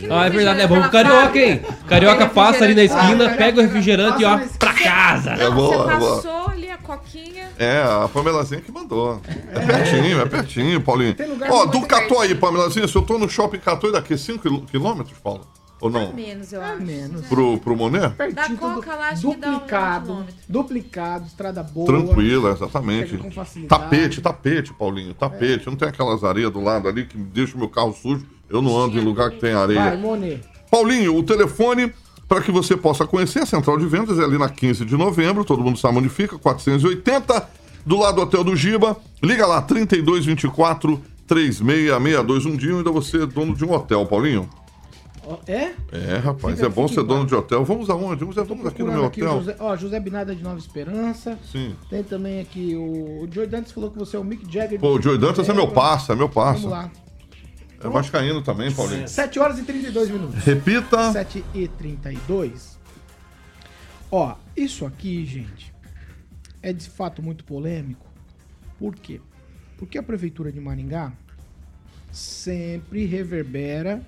Ah, é verdade, é bom pro pela carioca, hein? Carioca passa ali na esquina, Ah, pega o refrigerante e ó, pra casa. É boa, você é boa. passou coquinha. É, a Pamelazinha que mandou. É pertinho, é pertinho, Paulinho. Tem lugar Ó, do Catuaí. Pamelazinha, se eu tô no shopping Catuaí daqui 5 quilômetros, Paulo? Ou não? Menos, eu É acho. menos. Pro, pro Monet? Pertinho, Da Coca lá, acho que dá um duplicado, duplicado, estrada boa. Tranquila, exatamente. Pega com facilidade. Tapete, tapete, Paulinho, tapete. Não tem aquelas areias do lado ali que deixa o meu carro sujo. Eu não ando em lugar que tem Vai, areia. Monet. Paulinho, o telefone para que você possa conhecer a central de vendas é ali na 15 de novembro, todo mundo sabe onde fica, 480, do lado do Hotel do Giba. Liga lá, 3224 3662. Um dia ainda você é dono de um hotel, Paulinho. É? É, rapaz, Fica- é bom ser dono de hotel. Vamos aonde? Vamos, vamos aqui no meu aqui hotel. José, ó, José Binada de Nova Esperança. Sim. Tem também aqui o, o Joey Dantas falou que você é o Mick Jagger. Pô, o Joey Dantas é meu parça, é meu Vamos parça. Lá. É vascaíno também, Paulinho. 7 horas e 32 minutos. Repita. 7 e 32. Ó, isso aqui, gente, é de fato muito polêmico. Por quê? Porque a Prefeitura de Maringá sempre reverbera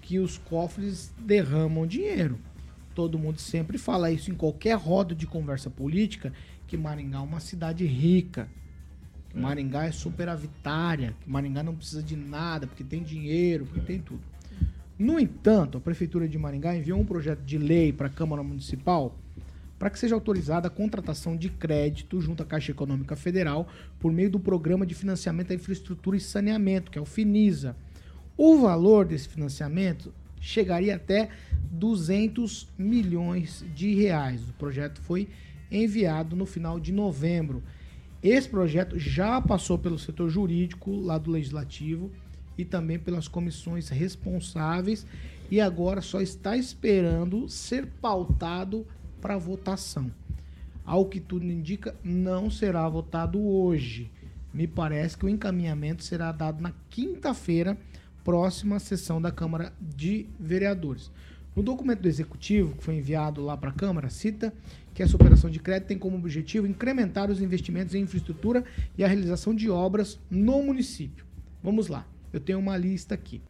que os cofres derramam dinheiro. Todo mundo sempre fala isso em qualquer roda de conversa política, que Maringá é uma cidade rica. Que Maringá é superavitária, que Maringá não precisa de nada, porque tem dinheiro, porque tem tudo. No entanto, a Prefeitura de Maringá enviou um projeto de lei para a Câmara Municipal para que seja autorizada a contratação de crédito junto à Caixa Econômica Federal por meio do Programa de Financiamento da Infraestrutura e Saneamento, que é o FINISA. O valor desse financiamento chegaria até 200 milhões de reais. O projeto foi enviado no final de novembro. Esse projeto já passou pelo setor jurídico lá do Legislativo e também pelas comissões responsáveis e agora só está esperando ser pautado para votação. Ao que tudo indica, não será votado hoje. Me parece que o encaminhamento será dado na quinta-feira, próxima sessão da Câmara de Vereadores. No documento do Executivo, que foi enviado lá para a Câmara, cita que essa operação de crédito tem como objetivo incrementar os investimentos em infraestrutura e a realização de obras no município. Vamos lá, eu tenho uma lista aqui.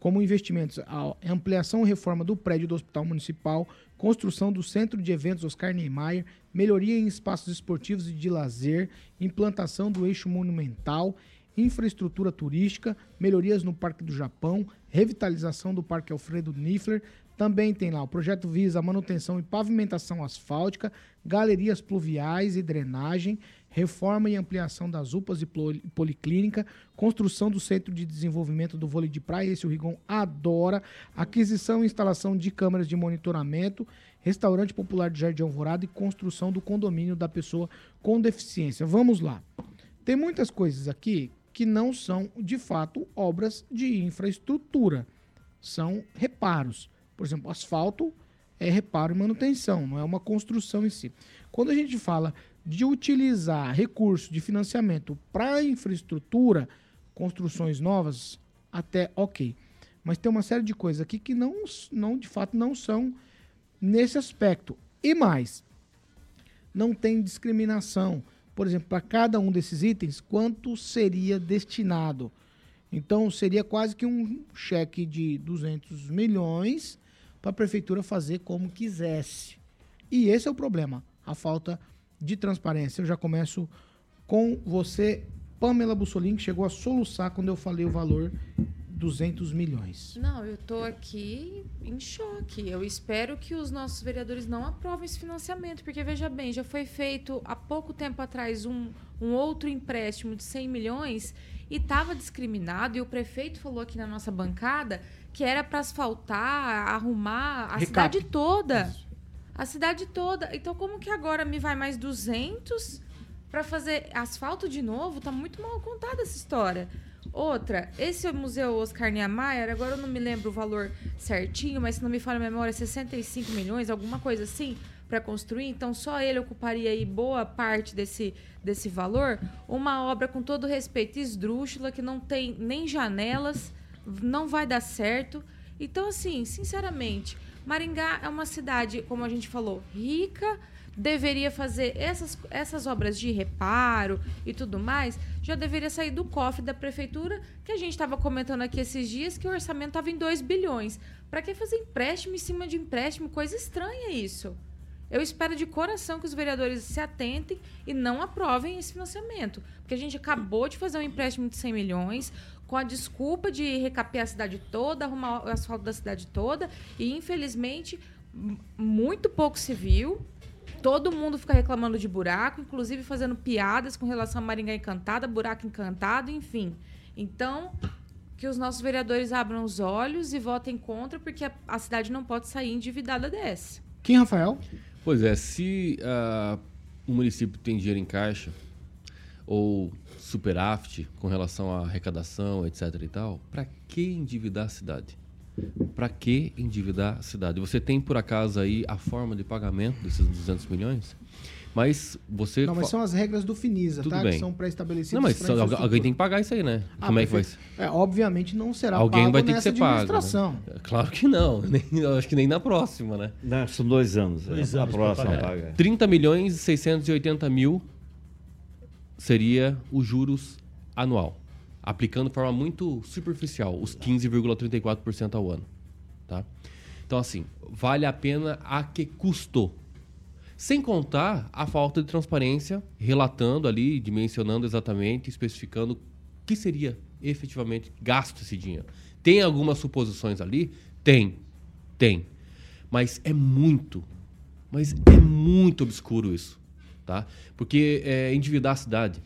Como investimentos, a ampliação e reforma do prédio do Hospital Municipal, construção do Centro de Eventos Oscar Niemeyer, melhoria em espaços esportivos e de lazer, implantação do eixo monumental, infraestrutura turística, melhorias no Parque do Japão, revitalização do Parque Alfredo Niffler. Também tem lá o projeto visa manutenção e pavimentação asfáltica, galerias pluviais e drenagem, reforma e ampliação das UPAs e poli- policlínica, construção do Centro de Desenvolvimento do Vôlei de Praia, esse o Rigon adora, aquisição e instalação de câmeras de monitoramento, restaurante popular de Jardim Alvorada e construção do condomínio da pessoa com deficiência. Vamos lá. Tem muitas coisas aqui que não são, de fato, obras de infraestrutura. São reparos. Por exemplo, asfalto é reparo e manutenção, não é uma construção em si. Quando a gente fala de utilizar recursos de financiamento para infraestrutura, construções novas, até ok. Mas tem uma série de coisas aqui que não, não de fato não são nesse aspecto. E mais, não tem discriminação. Por exemplo, para cada um desses itens, quanto seria destinado? Então, seria quase que um cheque de 200 milhões para a prefeitura fazer como quisesse. E esse é o problema, a falta de transparência. Eu já começo com você, Pamela Bussolini, que chegou a soluçar quando eu falei o valor 200 milhões. Não, eu tô aqui em choque. Eu espero que os nossos vereadores não aprovem esse financiamento, porque veja bem, já foi feito há pouco tempo atrás um, um outro empréstimo de 100 milhões e estava discriminado e o prefeito falou aqui na nossa bancada que era para asfaltar, arrumar a Recap. cidade toda. A cidade toda. Então como que agora me vai mais 200 para fazer asfalto de novo? Tá muito mal contada essa história. Outra, esse museu Oscar Niemeyer, agora eu não me lembro o valor certinho, mas se não me falha a memória, 65 milhões, alguma coisa assim, para construir. Então só ele ocuparia aí boa parte desse, desse valor. Uma obra com todo respeito esdrúxula, que não tem nem janelas, não vai dar certo. Então, assim, sinceramente, Maringá é uma cidade, como a gente falou, rica, deveria fazer essas, essas obras de reparo e tudo mais, já deveria sair do cofre da prefeitura, que a gente estava comentando aqui esses dias que o orçamento estava em 2 bilhões. Para que fazer empréstimo em cima de empréstimo? Coisa estranha isso. Eu espero de coração que os vereadores se atentem e não aprovem esse financiamento. Porque a gente acabou de fazer um empréstimo de 100 milhões com a desculpa de recapear a cidade toda, arrumar o asfalto da cidade toda e, infelizmente, muito pouco se viu. Todo mundo fica reclamando de buraco, inclusive fazendo piadas com relação a Maringá Encantada, buraco encantado, enfim. Então, que os nossos vereadores abram os olhos e votem contra, porque a, a cidade não pode sair endividada dessa. Quem, Rafael? Pois é, se ah, o município tem dinheiro em caixa ou superávit com relação à arrecadação, etc e tal, para que endividar a cidade? Para que endividar a cidade? Você tem por acaso aí a forma de pagamento desses 200 milhões? Mas você Não, mas fa- são as regras do Finisa, Tudo tá? bem. Que são pré-estabelecidas. Não, mas alguém tem que pagar isso aí, né? Ah, Como é que vai ser? É, obviamente não será Alguém pago vai ter que ser pago. administração. né? Claro que não. Nem, eu acho que nem na próxima, né? Não, são dois anos. Dois a anos pra próxima pagar. paga. 30 milhões e 680 mil seria os juros anual, aplicando de forma muito superficial, os 15,34% ao ano. Tá? Então, assim, vale a pena a que custou. Sem contar a falta de transparência, relatando ali, dimensionando exatamente, especificando o que seria efetivamente gasto esse dinheiro. Tem algumas suposições ali? Tem. Tem. Mas é muito, mas é muito obscuro isso, tá? Porque é, endividar a cidade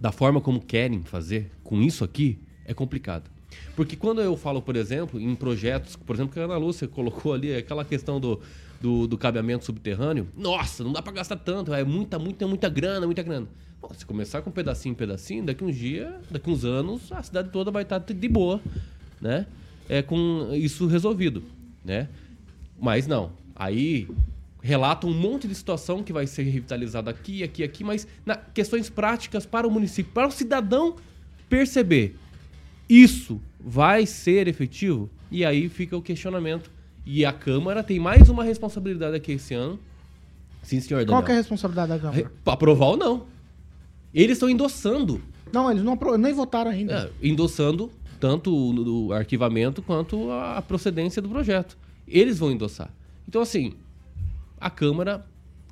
da forma como querem fazer com isso aqui é complicado. Porque quando eu falo, por exemplo, em projetos, por exemplo, que a Ana Lúcia colocou ali, aquela questão do, do, do cabeamento subterrâneo, nossa, não dá para gastar tanto, é muita, muita, muita grana, muita grana. Bom, se começar com pedacinho em pedacinho, daqui uns dias, daqui uns anos, a cidade toda vai estar de boa, né? É com isso resolvido, né? Mas não. Aí relata um monte de situação que vai ser revitalizada aqui, aqui, aqui, mas na questões práticas para o município, para o cidadão perceber isso vai ser efetivo? E aí fica o questionamento. E a Câmara tem mais uma responsabilidade aqui esse ano. Sim, senhor Daniel. Qual que é a responsabilidade da Câmara? Aprovar ou não. Eles estão endossando. Não, eles não nem votaram ainda. É, endossando tanto o, o arquivamento quanto a procedência do projeto. Eles vão endossar. Então, assim, a Câmara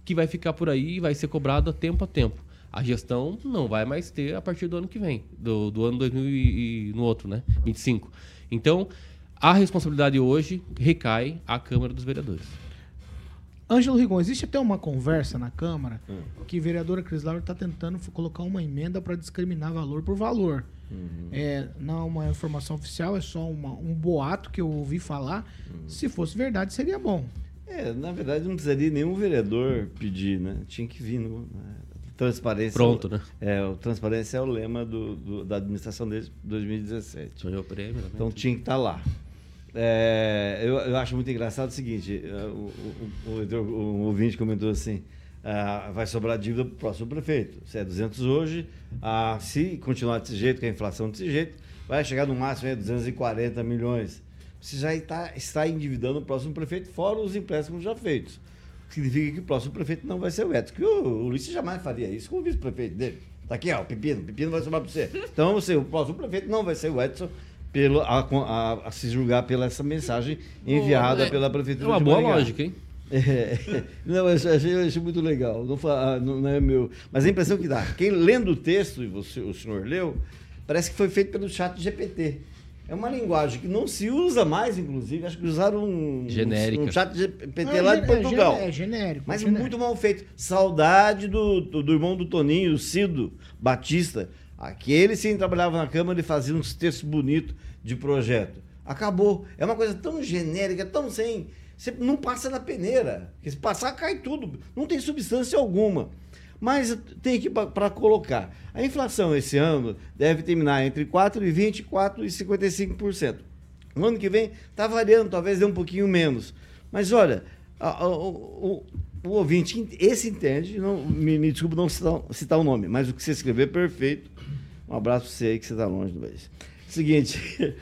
que vai ficar por aí vai ser cobrada tempo a tempo. A gestão não vai mais ter a partir do ano que vem, do, do ano 2000 e, e no outro, né? 25. Então, a responsabilidade hoje recai à Câmara dos Vereadores. Ângelo Rigon, existe até uma conversa na Câmara que a vereadora Cris Laura está tentando colocar uma emenda para discriminar valor por valor. É, não é uma informação oficial, é só uma- um boato que eu ouvi falar. Se fosse verdade, seria bom. É, na verdade não precisaria nenhum vereador pedir, né? Tinha que vir no, né? transparência. Pronto, né? É, o transparência é o lema do, do- da administração desde 2017. Ganhou o prêmio, né? Então tinha que estar lá. É, eu, eu acho muito engraçado o seguinte: é, o, o, o, o ouvinte comentou assim. ah, vai sobrar dívida para o próximo prefeito. Se é 200 hoje, ah, se continuar desse jeito, com a inflação desse jeito, vai chegar no máximo a 240 milhões. Você já está, está endividando o próximo prefeito, fora os empréstimos já feitos. Significa que o próximo prefeito não vai ser o Edson. Que o, o Luiz jamais faria isso com o vice-prefeito dele. Tá aqui, ó, o Pepino. O Pepino vai sobrar para você. Então, você, o próximo prefeito não vai ser o Edson, pelo, a, a- a se julgar pela essa mensagem enviada É- pela É prefeitura uma de boa Maringá. lógica, hein? É, não, eu achei, eu achei muito legal. Não, ah, não- não é meu. Mas a impressão que dá, quem lendo o texto, e você, o senhor leu, parece que foi feito pelo chat GPT. É uma linguagem que não se usa mais, inclusive. Acho que usaram um, Genérica. um chat GPT É, lá de Portugal. É, gen- é genérico. Mas genérico. muito mal feito. Saudade do, do, do irmão do Toninho, o Cido Batista. Aquele sim trabalhava na Câmara e fazia uns textos bonitos de projeto. Acabou. É uma coisa tão genérica, tão sem. Você não passa na peneira. Porque se passar, cai tudo. Não tem substância alguma. Mas tem que para colocar. A inflação esse ano deve terminar entre 4,20% e 4,55%. No ano que vem está variando, talvez dê um pouquinho menos. Mas olha, a- a- o, o- ouvinte, esse entende, não, me, me não citar, citar o nome, mas o que você escreveu é perfeito. Um abraço para você aí que você está longe do país. Seguinte,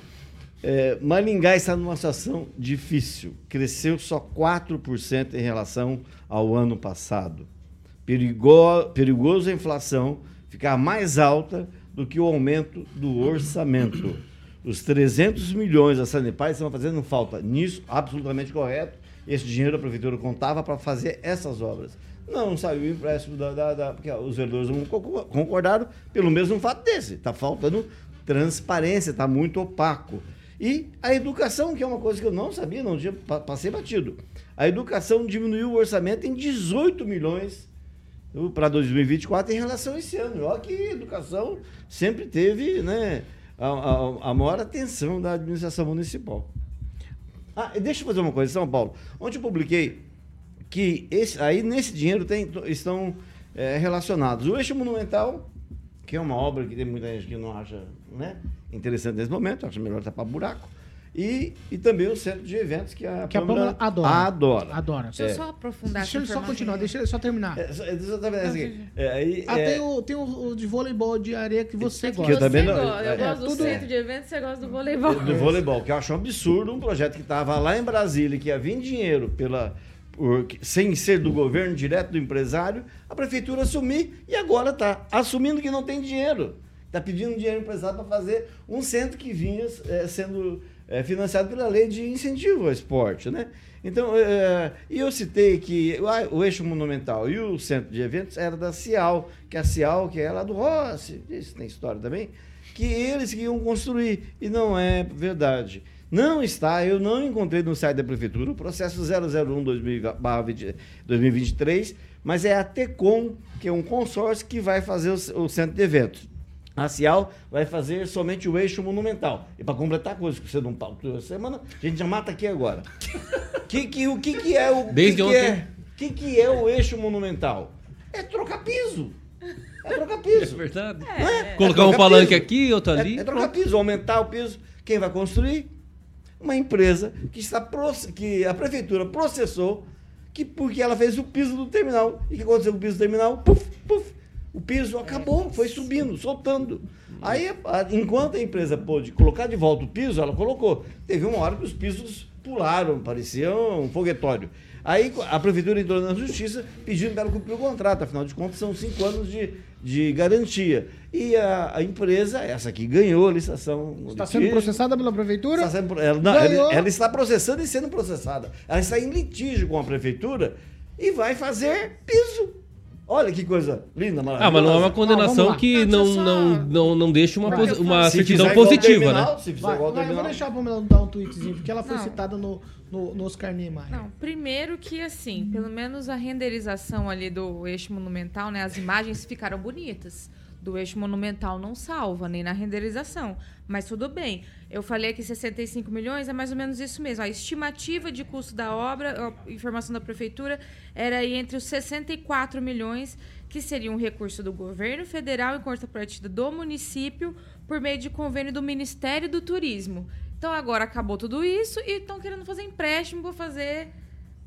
É, Maringá está numa situação difícil. Cresceu só 4% em relação ao ano passado. Perigo, perigoso a inflação ficar mais alta do que o aumento do orçamento. Os 300 milhões da Sanepar estão fazendo falta. Nisso, absolutamente correto. Esse dinheiro a prefeitura contava para fazer essas obras. Não saiu o empréstimo da, da, da- porque os vereadores não co- concordaram pelo mesmo fato desse. Está faltando transparência, está muito opaco. E a educação, que é uma coisa que eu não sabia, não tinha, pa- passei batido. A educação diminuiu o orçamento em 18 milhões para 2024 em relação a esse ano. Olha que educação sempre teve né, a, a- a maior atenção da administração municipal. Ah, deixa eu fazer uma coisa, São Paulo. Ontem eu publiquei que esse, aí nesse dinheiro tem- estão é, relacionados o eixo monumental, que é uma obra que tem muita gente que não acha né, interessante nesse momento, acha melhor tapar buraco, e, e também o centro de eventos, que a, Que a Pâmela adora. adora. Adora. Deixa eu É. só aprofundar Deixa só continuar, deixa ele só terminar. É, é, vendo assim, é, aí, Ah, é, tem, o, tem o, o de voleibol de areia que você gosta. eu também não- gosta, eu é, gosto do tudo- centro de eventos, você gosta do voleibol. do voleibol, que eu acho um absurdo um projeto que estava lá em Brasília, que ia vir dinheiro pela, sem ser do governo, direto do empresário, a prefeitura assumir e agora está assumindo que não tem dinheiro. Está pedindo dinheiro empresário para fazer um centro que vinha eh, sendo eh, financiado pela lei de incentivo ao esporte. Né? Então, eh, e eu citei que o, eixo monumental e o centro de eventos era da Cial, que a Cial, que é lá do Rossi, isso tem história também, que eles que iam construir. E não é verdade. Não está, eu não encontrei no site da prefeitura o processo 001 2023, mas é a TECOM, que é um consórcio que vai fazer o centro de eventos. A Cial vai fazer somente o eixo monumental. E para completar coisas que você não pautou essa semana, a gente já mata aqui agora. que, que, o que, que é o. Desde que ontem. É, que, que é o eixo monumental? É trocar piso. É trocar piso. É verdade. Não é? Colocar É um palanque piso. aqui, outro ali. É, é trocar piso, aumentar o piso. Quem vai construir? Uma empresa que está proce- que a prefeitura processou que porque ela fez o piso do terminal. E o que aconteceu com o piso do terminal? Puf, puf. O piso acabou, foi subindo, soltando. Aí, enquanto a empresa pôde colocar de volta o piso, ela colocou. Teve uma hora que os pisos pularam, parecia um foguetório. Aí a prefeitura entrou na justiça pedindo para ela cumprir o contrato, afinal de contas são cinco anos de, de garantia. E a, a empresa, essa aqui, ganhou a licitação. Está sendo litígio. processada pela prefeitura? Está sendo ela, não, ela- ela está processando e sendo processada. Ela está em litígio com a prefeitura e vai fazer piso. Olha que coisa linda, maravilhosa. Ah, mas não é uma vamos condenação lá. que Não, eu não, só- não, não deixa uma, uma Se certidão positiva, terminal, né? Se fizer Vai, vai, eu vou terminal. deixar a Pamela dar um tweetzinho, porque ela foi Não. citada no, no, no Oscar Niemeyer. Não, primeiro que assim, pelo menos a renderização ali do eixo monumental, né? As imagens ficaram bonitas. Do eixo monumental não salva, nem na renderização. Mas tudo bem. Eu falei que 65 milhões é mais ou menos isso mesmo. A estimativa de custo da obra, a informação da prefeitura, era aí entre os 64 milhões, que seria um recurso do governo federal em contrapartida do município, por meio de convênio do Ministério do Turismo. Então agora acabou tudo isso e estão querendo fazer empréstimo para fazer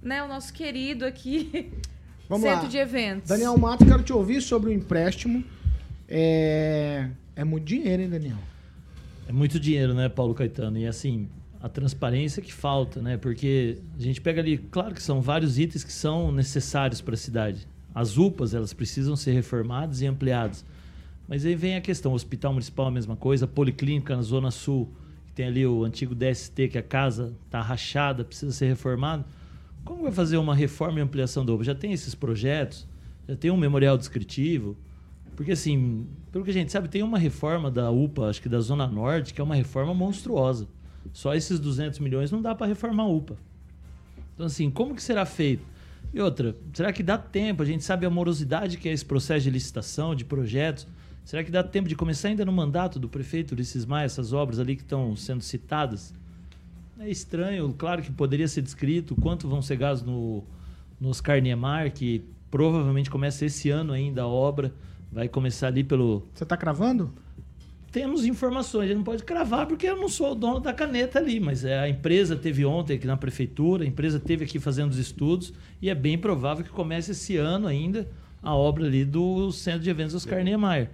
né, o nosso querido aqui Vamos centro lá. de eventos. Daniel Mato, quero te ouvir sobre o empréstimo. É, é muito dinheiro, hein, Daniel? É muito dinheiro, né, Paulo Caetano? E assim, a transparência que falta, né? Porque a gente pega ali, claro que são vários itens que são necessários para a cidade. As UPAs, elas precisam ser reformadas e ampliadas. Mas aí vem a questão, o Hospital Municipal a mesma coisa, a Policlínica na Zona Sul, que tem ali o antigo DST, que a casa está rachada, precisa ser reformado. Como vai fazer uma reforma e ampliação da UPA? Já tem esses projetos? Já tem um memorial descritivo? Porque, assim, pelo que a gente sabe, tem uma reforma da UPA, acho que da Zona Norte, que é uma reforma monstruosa. Só esses 200 milhões não dá para reformar a UPA. Então, assim, como que será feito? E outra, será que dá tempo? A gente sabe a morosidade que é esse processo de licitação, de projetos. Será que dá tempo de começar ainda no mandato do prefeito Ulisses Maia, essas obras ali que estão sendo citadas? É estranho, claro que poderia ser descrito quanto vão ser gastos no, no Oscar Niemeyer, que provavelmente começa esse ano ainda a obra. Vai começar ali pelo. Você tá cravando? Temos informações, a gente não pode cravar porque eu não sou o dono da caneta ali, mas é, a empresa teve ontem aqui na prefeitura, a empresa teve aqui fazendo os estudos e é bem provável que comece esse ano ainda a obra ali do Centro de Eventos Oscar Niemeyer.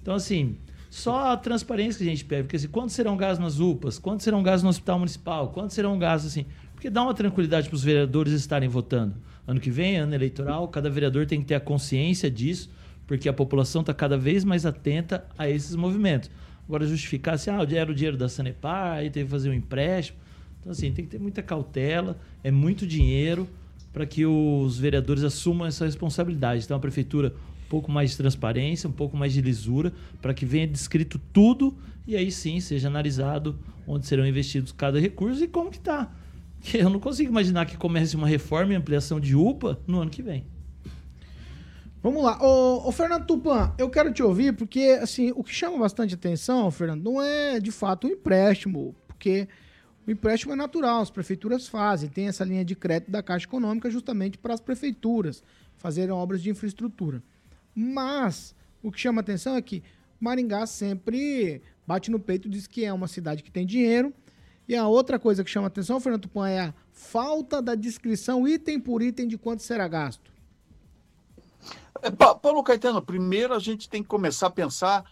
Então, assim, Só a transparência que a gente pede, porque assim, quantos serão gastos nas UPAs? Quantos serão gastos no hospital municipal? Quantos serão gastos assim? Porque dá uma tranquilidade para os vereadores estarem votando. Ano que vem, ano eleitoral, cada vereador tem que ter a consciência disso, porque a população está cada vez mais atenta a esses movimentos. Agora, justificar assim, ah, era o dinheiro da Sanepar, aí teve que fazer um empréstimo. Então, assim, tem que ter muita cautela, é muito dinheiro para que os vereadores assumam essa responsabilidade. Então, a prefeitura um pouco mais de transparência, um pouco mais de lisura, para que venha descrito tudo e aí sim seja analisado onde serão investidos cada recurso e como que está. Eu não consigo imaginar que comece uma reforma e ampliação de UPA no ano que vem. Vamos lá. Ô, ô, Fernando Tupan, eu quero te ouvir porque, assim, o que chama bastante atenção, Fernando, não é de fato um empréstimo, porque o empréstimo é natural, as prefeituras fazem, tem essa linha de crédito da Caixa Econômica justamente para as prefeituras fazerem obras de infraestrutura. Mas o que chama atenção é que Maringá sempre bate no peito, diz que é uma cidade que tem dinheiro. E a outra coisa que chama atenção, Fernando Tupan, é a falta da descrição item por item de quanto será gasto. É, Paulo Caetano, primeiro a gente tem que começar a pensar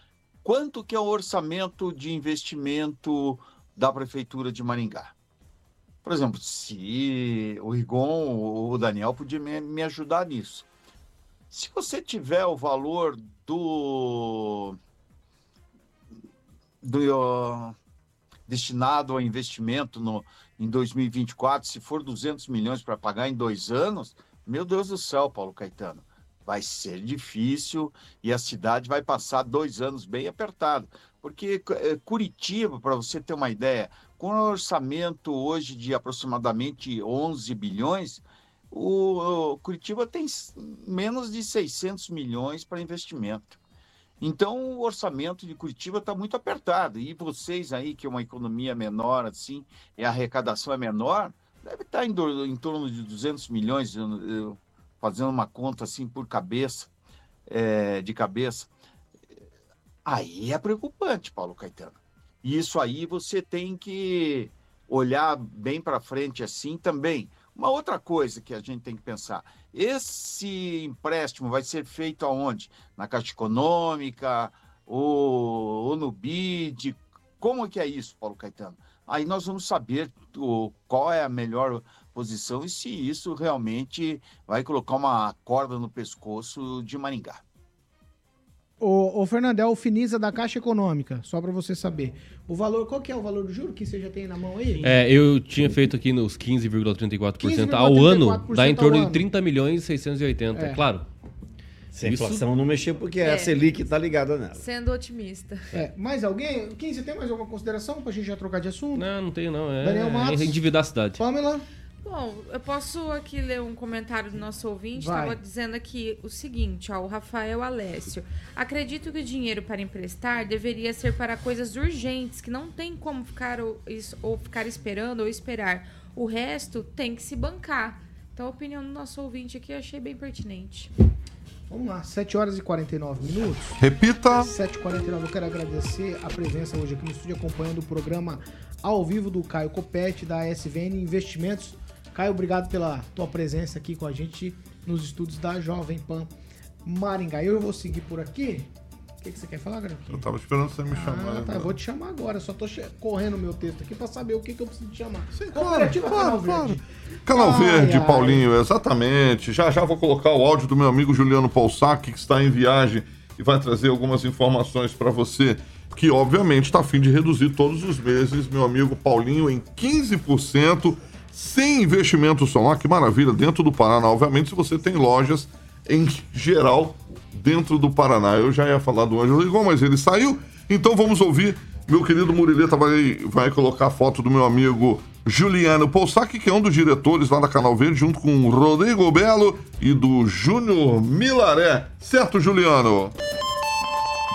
quanto que é o orçamento de investimento da Prefeitura de Maringá. Por exemplo, se o Rigon ou o Daniel podia me, ajudar nisso. Se você tiver o valor do, do destinado ao investimento no, em 2024, se for 200 milhões para pagar em dois anos, meu Deus do céu, Paulo Caetano vai ser difícil e a cidade vai passar dois anos bem apertado. Porque eh, Curitiba, para você ter uma ideia, com um orçamento hoje de aproximadamente 11 bilhões, o, Curitiba tem menos de 600 milhões para investimento. Então, o orçamento de Curitiba está muito apertado. E vocês aí, que é uma economia menor, assim, e a arrecadação é menor, deve estar tá em, em torno de 200 milhões. Fazendo uma conta assim por cabeça, é, de cabeça, aí é preocupante, Paulo Caetano. E isso aí você tem que olhar bem para frente assim também. Uma outra coisa que a gente tem que pensar: esse empréstimo vai ser feito aonde? Na Caixa Econômica ou, ou no BID? Como que é isso, Paulo Caetano? Aí nós vamos saber o, qual é a melhor posição e se isso realmente vai colocar uma corda no pescoço de Maringá. O, o Fernando, é o Finisa da Caixa Econômica, só para você saber. O valor, qual que é o valor do juro que você já tem na mão aí? É, eu tinha feito aqui nos 15,34% 15, ao ano, dá em torno de 30 milhões e 680, é. claro. Se a inflação Isso... não mexer, porque é. a Selic está ligada nela. Sendo otimista. É, mais alguém? Kim, você tem mais alguma consideração para a gente já trocar de assunto? Não, não tenho não. É, Daniel Matos. É endividar a cidade. Pamela? Bom, eu posso aqui ler um comentário do nosso ouvinte. Estava dizendo aqui o seguinte, ó, o Rafael Alessio. Acredito que o dinheiro para emprestar deveria ser para coisas urgentes, que não tem como ficar ou, ou ficar esperando ou esperar. O resto tem que se bancar. Então a opinião do nosso ouvinte aqui eu achei bem pertinente. Vamos lá, 7 horas e 49 minutos. Repita. 7h49. Eu quero agradecer a presença hoje aqui no estúdio, acompanhando o programa ao vivo do Caio Copete, da SVN Investimentos. Caio, obrigado pela tua presença aqui com a gente nos estudos da Jovem Pan Maringá. Eu vou seguir por aqui. O que, que você quer falar, Garotinho? Eu tava esperando você me ah, chamar. Tá, eu vou te chamar agora. Só tô correndo o meu texto aqui pra saber o que, que eu preciso te chamar. Sim, claro, claro, Canal claro. Verde. Canal ai, Verde, ai. Paulinho, exatamente. Já já vou colocar o áudio do meu amigo Juliano Paulsac, que está em viagem e vai trazer algumas informações para você. Que obviamente está a fim de reduzir todos os meses, meu amigo Paulinho, em 15% sem investimento solar, que maravilha, dentro do Paraná. Obviamente, se você tem lojas em geral dentro do Paraná. Eu já ia falar do Ângelo Rigon, mas ele saiu. Então vamos ouvir. Meu querido Murileta vai, vai colocar a foto do meu amigo Juliano Poussac, que é um dos diretores lá da Canal Verde, junto com o Rodrigo Belo e do Júnior Milaré. Certo, Juliano?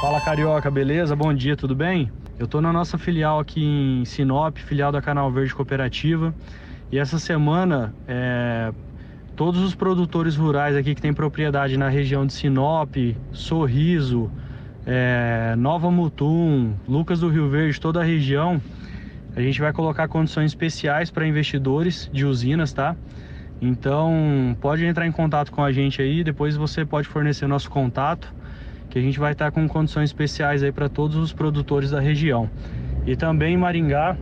Fala Carioca, beleza? Bom dia, tudo bem? Eu tô na nossa filial aqui em Sinop, filial da Canal Verde Cooperativa. E essa semana, é, todos os produtores rurais aqui que têm propriedade na região de Sinop, Sorriso, é, Nova Mutum, Lucas do Rio Verde, toda a região, a gente vai colocar condições especiais para investidores de usinas, tá? Então, pode entrar em contato com a gente aí, depois você pode fornecer nosso contato que a gente vai estar com condições especiais aí para todos os produtores da região. E também em Maringá,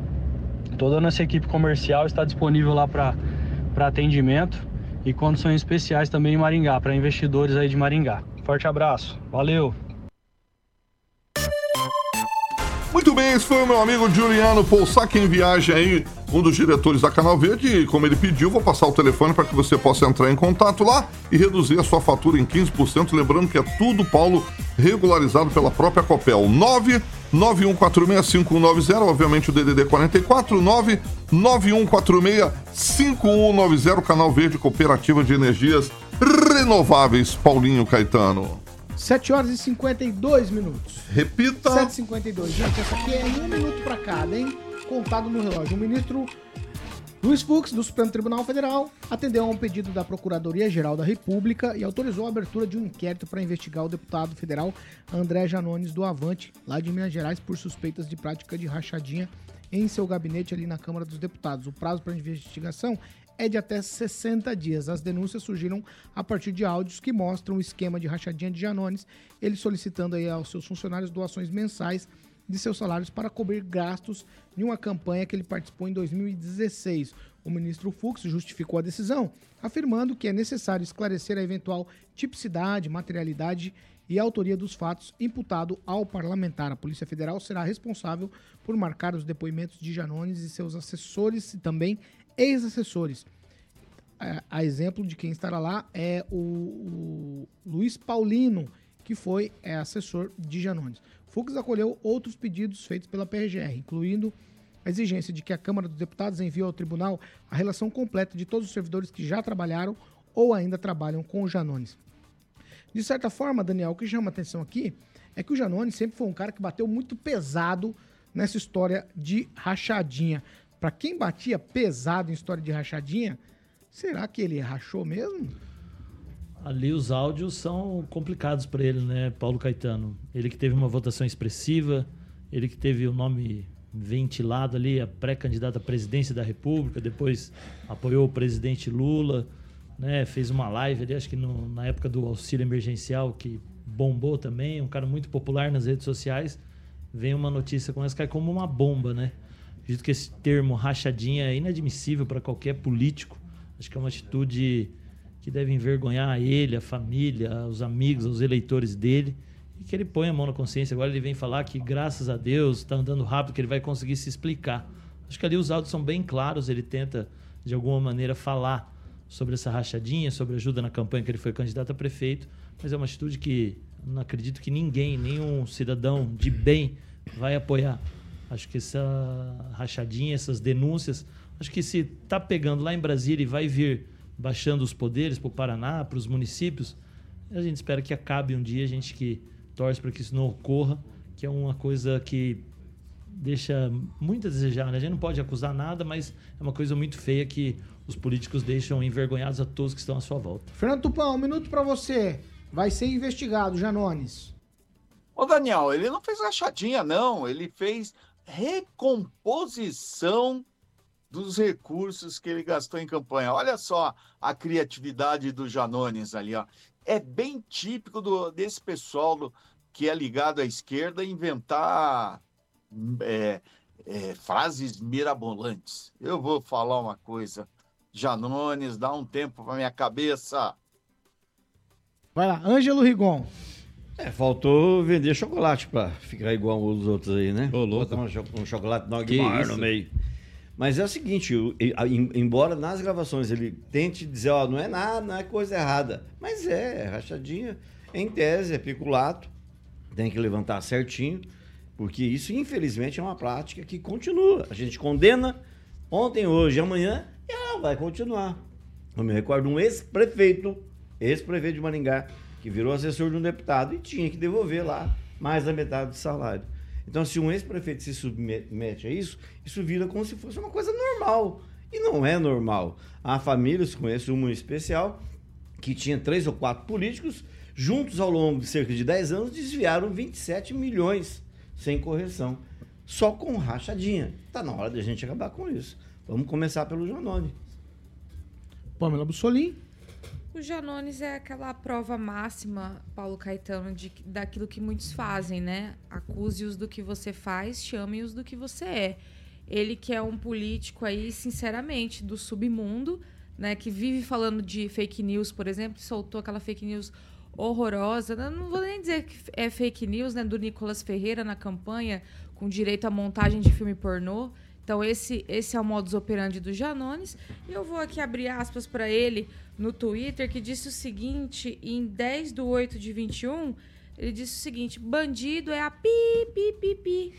toda a nossa equipe comercial está disponível lá para atendimento e condições especiais também em Maringá, para investidores aí de Maringá. Forte abraço, valeu! Muito bem, esse foi o meu amigo Juliano Poussac em viagem aí, um dos diretores da Canal Verde. E como ele pediu, vou passar o telefone para que você possa entrar em contato lá e reduzir a sua fatura em 15%. Lembrando que é tudo, Paulo, regularizado pela própria Copel. 991465190, obviamente o DDD 44, 991465190, Canal Verde Cooperativa de Energias Renováveis, Paulinho Caetano. 7 horas e 52 minutos. Repita. 7h52. Gente, essa aqui é um minuto pra cada, hein? Contado no relógio. O ministro Luiz Fux, do Supremo Tribunal Federal, atendeu a um pedido da Procuradoria-Geral da República e autorizou a abertura de um inquérito para investigar o deputado federal André Janones do Avante, lá de Minas Gerais, por suspeitas de prática de rachadinha em seu gabinete ali na Câmara dos Deputados. O prazo para investigação é de até 60 dias. As denúncias surgiram a partir de áudios que mostram o esquema de rachadinha de Janones, ele solicitando aí aos seus funcionários doações mensais de seus salários para cobrir gastos de uma campanha que ele participou em 2016. O ministro Fux justificou a decisão, afirmando que é necessário esclarecer a eventual tipicidade, materialidade e autoria dos fatos imputado ao parlamentar. A Polícia Federal será responsável por marcar os depoimentos de Janones e seus assessores e também ex-assessores. A, a, exemplo de quem estará lá é o, o Luiz Paulino, que foi é, assessor de Janones. Fux acolheu outros pedidos feitos pela PRGR, incluindo a exigência de que a Câmara dos Deputados envie ao tribunal a relação completa de todos os servidores que já trabalharam ou ainda trabalham com o Janones. De certa forma, Daniel, o que chama atenção aqui é que o Janones sempre foi um cara que bateu muito pesado nessa história de rachadinha. Para quem batia pesado em história de rachadinha, será que ele rachou mesmo? Ali os áudios são complicados para ele, né, Paulo Caetano? Ele que teve uma votação expressiva, ele que teve o nome ventilado ali, a pré-candidata à presidência da República, depois apoiou o presidente Lula, né, fez uma live ali, acho que no, na época do auxílio emergencial, que bombou também, um cara muito popular nas redes sociais. Vem uma notícia com essa, cai como uma bomba, né? Acredito que esse termo rachadinha é inadmissível para qualquer político. Acho que é uma atitude que deve envergonhar ele, a família, os amigos, os eleitores dele. E que ele põe a mão na consciência. Agora ele vem falar que, graças a Deus, está andando rápido, que ele vai conseguir se explicar. Acho que ali os áudios são bem claros. Ele tenta, de alguma maneira, falar sobre essa rachadinha, sobre ajuda na campanha que ele foi candidato a prefeito. Mas é uma atitude que não acredito que ninguém, nenhum cidadão de bem vai apoiar. Acho que essa rachadinha, essas denúncias, acho que se está pegando lá em Brasília e vai vir baixando os poderes para o Paraná, para os municípios, a gente espera que acabe um dia, a gente que torce para que isso não ocorra, que é uma coisa que deixa muito a desejar. Né? A gente não pode acusar nada, mas é uma coisa muito feia que os políticos deixam envergonhados a todos que estão à sua volta. Fernando Tupão, um minuto para você. Vai ser investigado, Janones. Ô, Daniel, ele não fez rachadinha, não. Ele fez recomposição dos recursos que ele gastou em campanha. Olha só a criatividade do Janones ali, ó. É bem típico do, desse pessoal do, que é ligado à esquerda inventar é, é, frases mirabolantes. Eu vou falar uma coisa. Janones, dá um tempo para minha cabeça. Vai lá, Ângelo Rigon. É, faltou vender chocolate pra ficar igual os outros aí, né? Ô, louco. Botar um, cho- um chocolate Nogmar no meio. Mas é o seguinte, e- em- embora nas gravações ele tente dizer, ó, não é nada, não é coisa errada. Mas é, é rachadinha, em tese, é peculato, tem que levantar certinho, porque isso, infelizmente, é uma prática que continua. A gente condena ontem, hoje, amanhã, e ela vai continuar. Eu me recordo um ex-prefeito, ex-prefeito de Maringá, que virou assessor de um deputado e tinha que devolver lá mais da metade do salário. Então, se um ex-prefeito se submete a isso, isso vira como se fosse uma coisa normal. E não é normal. Há famílias, conheço uma em especial, que tinha três ou quatro políticos, juntos ao longo de cerca de 10 anos, desviaram 27 milhões sem correção. Só com rachadinha. Está na hora de a gente acabar com isso. Vamos começar pelo Janone. Pamela Bussolim. O Janones é aquela prova máxima, Paulo Caetano, de, daquilo que muitos fazem, né? Acuse-os do que você faz, chame-os do que você é. Ele que é um político aí, sinceramente, do submundo, né? Que vive falando de fake news, por exemplo, soltou aquela fake news horrorosa. Eu Não vou nem dizer que é fake news, né? Do Nicolas Ferreira na campanha, com direito à montagem de filme pornô. Então, esse, esse é o modus operandi do Janones. E eu vou aqui abrir aspas para ele no Twitter, que disse o seguinte, em 10 de 8 de 21, ele disse o seguinte, bandido é a pi, pi, pi, pi.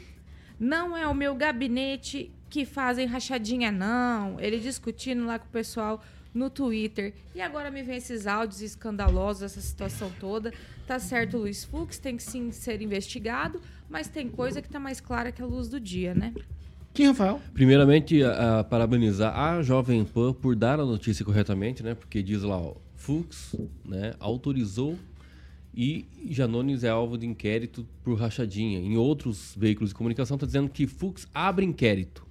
Não é o meu gabinete que fazem rachadinha, não. Ele discutindo lá com o pessoal no Twitter. E agora me vem esses áudios escandalosos, essa situação toda. Tá certo, Luiz Fux tem que sim ser investigado, mas tem coisa que tá mais clara que a luz do dia, né? Quem, Rafael? Primeiramente, parabenizar a Jovem Pan por dar a notícia corretamente, né? Porque diz lá, ó, Fux, né, autorizou e Janones é alvo de inquérito por rachadinha. Em outros veículos de comunicação está dizendo que Fux abre inquérito.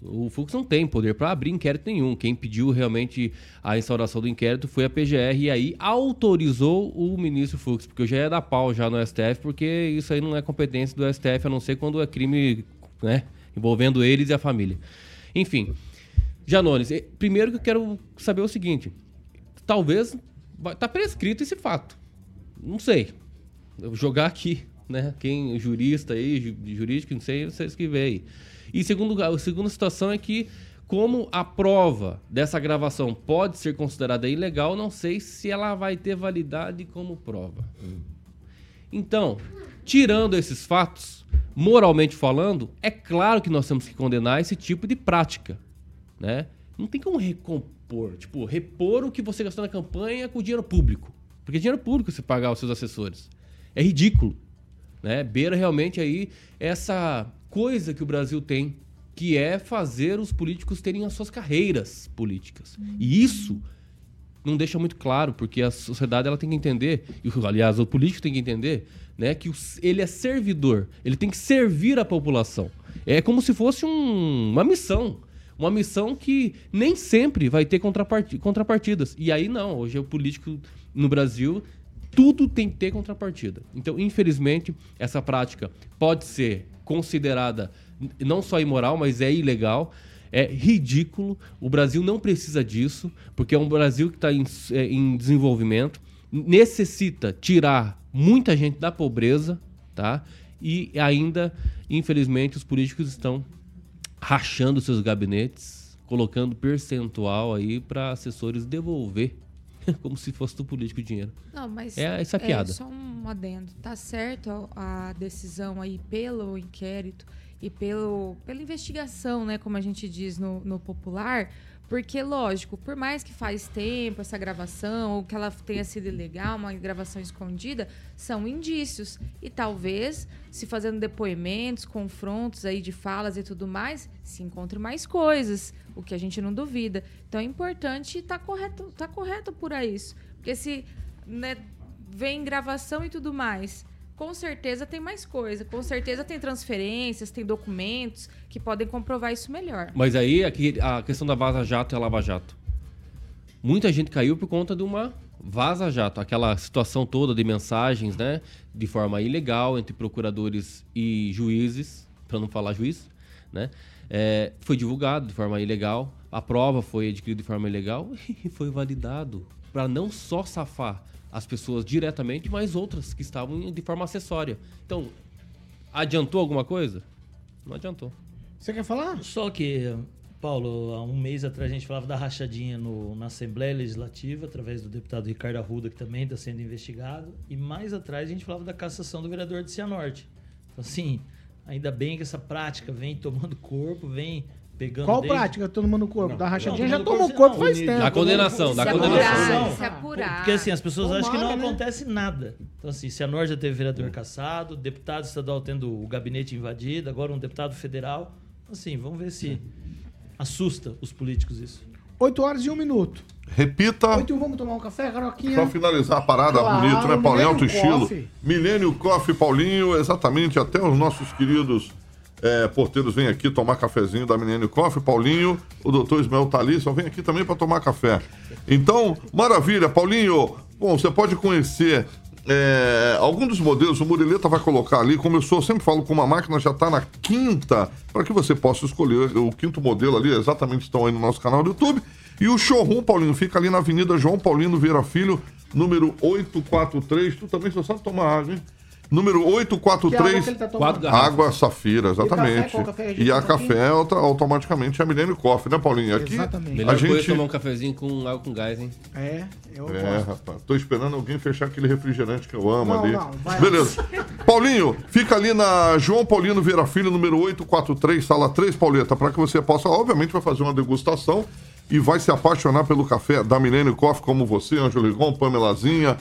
O Fux não tem poder para abrir inquérito nenhum. Quem pediu realmente a instauração do inquérito foi a PGR e aí autorizou o ministro Fux, porque eu já ia dar pau já no STF, porque isso aí não é competência do STF, a não ser quando é crime, né, envolvendo eles e a família. Enfim, Janones, eh, primeiro que eu quero saber o seguinte, talvez vai- tá prescrito esse fato. Não sei. Eu vou jogar aqui, né? Quem jurista aí, ju- jurídico, não sei, vocês que veem aí. E segundo, a segunda situação é que como a prova dessa gravação pode ser considerada ilegal, não sei se ela vai ter validade como prova. Então, tirando esses fatos, moralmente falando, é claro que nós temos que condenar esse tipo de prática, né? Não tem como recompor, tipo, repor o que você gastou na campanha com dinheiro público. Porque é dinheiro público você pagar os seus assessores. É ridículo, né? Beira realmente aí essa coisa que o Brasil tem, que é fazer os políticos terem as suas carreiras políticas. E isso não deixa muito claro, porque a sociedade ela tem que entender, e aliás, o político tem que entender, né, que ele é servidor, ele tem que servir a população. É como se fosse um- uma missão, uma missão que nem sempre vai ter contraparti- contrapartidas. E aí não, hoje o político no Brasil tudo tem que ter contrapartida. Então, infelizmente, essa prática pode ser considerada não só imoral, mas é ilegal. É ridículo. O Brasil não precisa disso, porque é um Brasil que está em, é, em desenvolvimento, necessita tirar muita gente da pobreza, tá? E ainda, infelizmente, os políticos estão rachando seus gabinetes, colocando percentual aí para assessores devolver, como se fosse do político o dinheiro. Não, mas É essa piada. só um adendo. Tá certo a, a decisão aí pelo inquérito e pelo, pela investigação, né, como a gente diz no, no popular, porque, lógico, por mais que faz tempo essa gravação, ou que ela tenha sido ilegal, uma gravação escondida, são indícios. E talvez, se fazendo depoimentos, confrontos aí de falas e tudo mais, se encontre mais coisas, o que a gente não duvida. Então é importante estar correto, tá correto por isso. Porque se né, vem gravação e tudo mais, com certeza tem mais coisa. Com certeza tem transferências, tem documentos que podem comprovar isso melhor. Mas aí aqui, a questão da Vaza Jato e a Lava Jato. Muita gente caiu por conta de uma Vaza Jato, aquela situação toda de mensagens, né, de forma ilegal entre procuradores e juízes, para não falar juiz, né, é, foi divulgado de forma ilegal, a prova foi adquirida de forma ilegal e foi validado para não só safar as pessoas diretamente, mas outras que estavam de forma acessória. Então, adiantou alguma coisa? Não adiantou. Você quer falar? Só que, Paulo, há um mês atrás a gente falava da rachadinha no- na Assembleia Legislativa, através do deputado Ricardo Arruda, que também está sendo investigado. E mais atrás a gente falava da cassação do vereador de Cianorte. Então, assim, ainda bem que essa prática vem tomando corpo, vem pegando. Qual desde- prática todo mundo no corpo? da rachadinha Não, já todo tomou mundo corpo não, faz tempo. Da condenação, da Se condenação. apurar, se apurar. Porque assim, as pessoas acham que não Tomara, né? acontece nada. Então, assim, Cianorte já teve vereador caçado, deputado estadual tendo o gabinete invadido, agora um deputado federal. Assim, vamos ver se assusta os políticos isso. 8 horas e 1 minuto. Repita. 8 e 1, vamos tomar um café, Caroquinha? Pra finalizar a parada Claro, bonito, né, Paulinho? Alto estilo. Milênio Coffee, Paulinho, exatamente, até os nossos queridos é, porteiros, vem aqui tomar cafezinho da Milênio Coffee. Paulinho, o doutor Ismael Thalissa, vem aqui também para tomar café. Então, maravilha, Paulinho. Bom, você pode conhecer é, algum dos modelos, o Murileta vai colocar ali, como eu sou, sempre falo com uma máquina, já está na quinta, para que você possa escolher o quinto modelo ali, exatamente estão aí no nosso canal do YouTube. E o showroom, Paulinho, fica ali na Avenida João Paulino Vieira Filho, número 843. Tu também só sabe tomar água, hein? Número Que água 843. que ele tá tomando? Quatro Água Safira, exatamente. café? Qual café a E a café auto- automaticamente é a Milênio Coffee, né, Paulinho? Aqui Exatamente. Melhor a coisa é gente. tomar um cafezinho com água com gás, hein? É, eu É, gosto. rapaz. Tô esperando alguém fechar aquele refrigerante que eu amo Não, ali. não, vai. Beleza. Paulinho, fica ali na João Paulino Vieira Filho, número 843, sala 3, Pauleta, para que você possa, obviamente, vai fazer uma degustação e vai se apaixonar pelo café da Milênio Coffee, como você, Ângelo Rigon, Pamelazinha,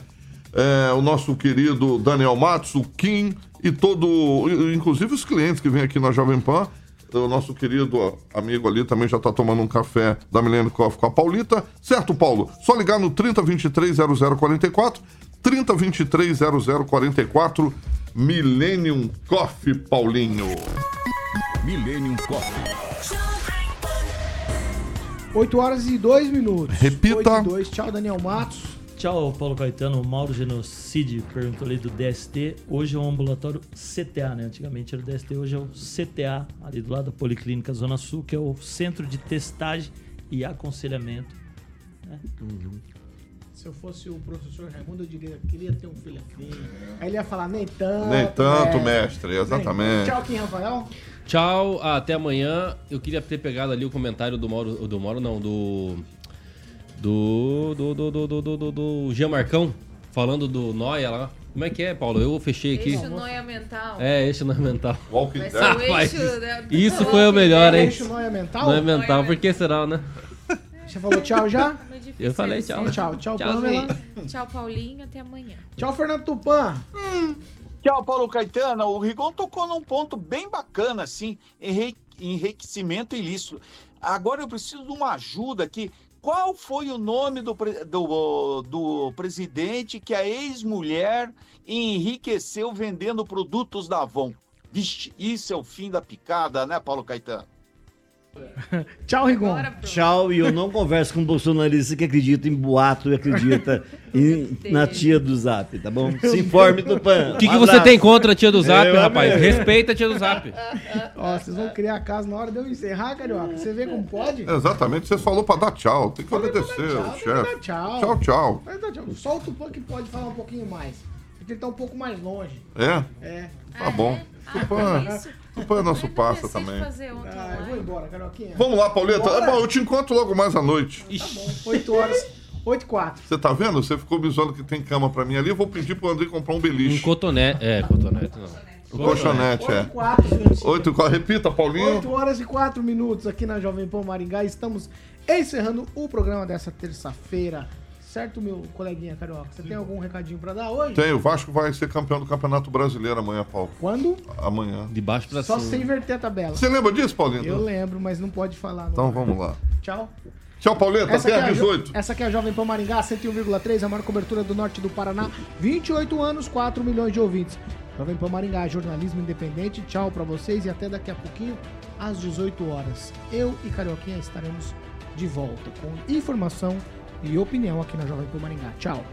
é, o nosso querido Daniel Matos, o Kim e todo, inclusive os clientes que vêm aqui na Jovem Pan. O nosso querido amigo ali também já está tomando um café da Milênio Coffee com a Paulita. Certo, Paulo? Só ligar no 3023 0044, 3023 0044, Millennium Coffee, Paulinho. Millennium Coffee. 8 horas e 2 minutos. Repita. 8 e 2. Tchau, Daniel Matos. Tchau, Paulo Caetano. O Mauro Genocide perguntou ali do DST. Hoje é um ambulatório CTA, né? Antigamente era o DST, hoje é o CTA, ali do lado da Policlínica Zona Sul, que é o Centro de Testagem e Aconselhamento. né? Se eu fosse o professor Raimundo, eu diria que queria ter um filho assim. Aí ele ia falar, nem tanto. Nem tanto, né? mestre, exatamente. Tchau, Kim Rafael. Tchau, até amanhã. Eu queria ter pegado ali o comentário do Mauro, do Mauro não, do do do do do do do, do, do Jean Marcão falando do Noia lá. Como é que é, Paulo? Eu fechei aqui. Eixo noia mental. É, eixo é mental. Rapaz, eixo, né? Isso foi o melhor, hein? Eixo noia mental? É mental, por que será, né? Você falou tchau já? Eu falei tchau. Tchau, tchau. Pamela. Tchau, Paulinho. Até amanhã. Tchau, Fernando Tupan. Tchau, Paulo Caetano. O Rigon tocou num ponto bem bacana, assim, enri- enriquecimento ilícito. Agora eu preciso de uma ajuda aqui. Qual foi o nome do, do, do presidente que a ex-mulher enriqueceu vendendo produtos da Avon? Vixe, isso é o fim da picada, né, Paulo Caetano? Tchau, Rigon. Tchau, e eu não converso com bolsonarista que acredita em boato e acredita em- na tia do Zap, tá bom? Se informe, Tupan. O que, que Um você tem contra a tia do Zap, Eu rapaz? amei. Respeita a tia do Zap. Ó, vocês vão criar casa na hora de eu encerrar, Carioca. Você vê como pode? Exatamente, você falou para dar tchau. Tem que que chefe. tchau. Tchau, tchau. Tchau. Só o Tupan que pode falar um pouquinho mais. Porque ele tá um pouco mais longe. É? É. Tá bom. Tupã, Tupã é nosso passa também. Fazer outra Ah, eu vou embora, Carioquinha. Vamos lá, Pauleta. Bora. É bom, eu te encontro logo mais à noite. Tá bom. 8 horas, 8 e 4. Você tá vendo? Você ficou me zoando que tem cama pra mim ali. Eu vou pedir pro André comprar um Um beliche. cotonete. É, cotonete não. Um colchonete, 8 é. e 4, gente. 8 e 4. Repita, Paulinho. 8 horas e 4 minutos aqui na Jovem Pan Maringá. Estamos encerrando o programa dessa terça-feira. Certo, meu coleguinha Carioca? Você tem algum recadinho pra dar hoje? Tem, o Vasco vai ser campeão do Campeonato Brasileiro amanhã, Paulo. Quando? Amanhã. De baixo Só cima. sem inverter a tabela. Você lembra disso, Paulinho? Eu lembro, mas não pode falar. não. Então vamos lá. Tchau. Tchau, Pauleta. Essa Até é às a Jo- 18. essa aqui é a Jovem Pan Maringá, 101,3, a maior cobertura do norte do Paraná. 28 anos, 4 milhões de ouvintes. Jovem Pan Maringá, jornalismo independente. Tchau pra vocês e até daqui a pouquinho, às 18 horas. Eu e Carioquinha estaremos de volta com informação e opinião aqui na Jovem Pan Maringá. Tchau.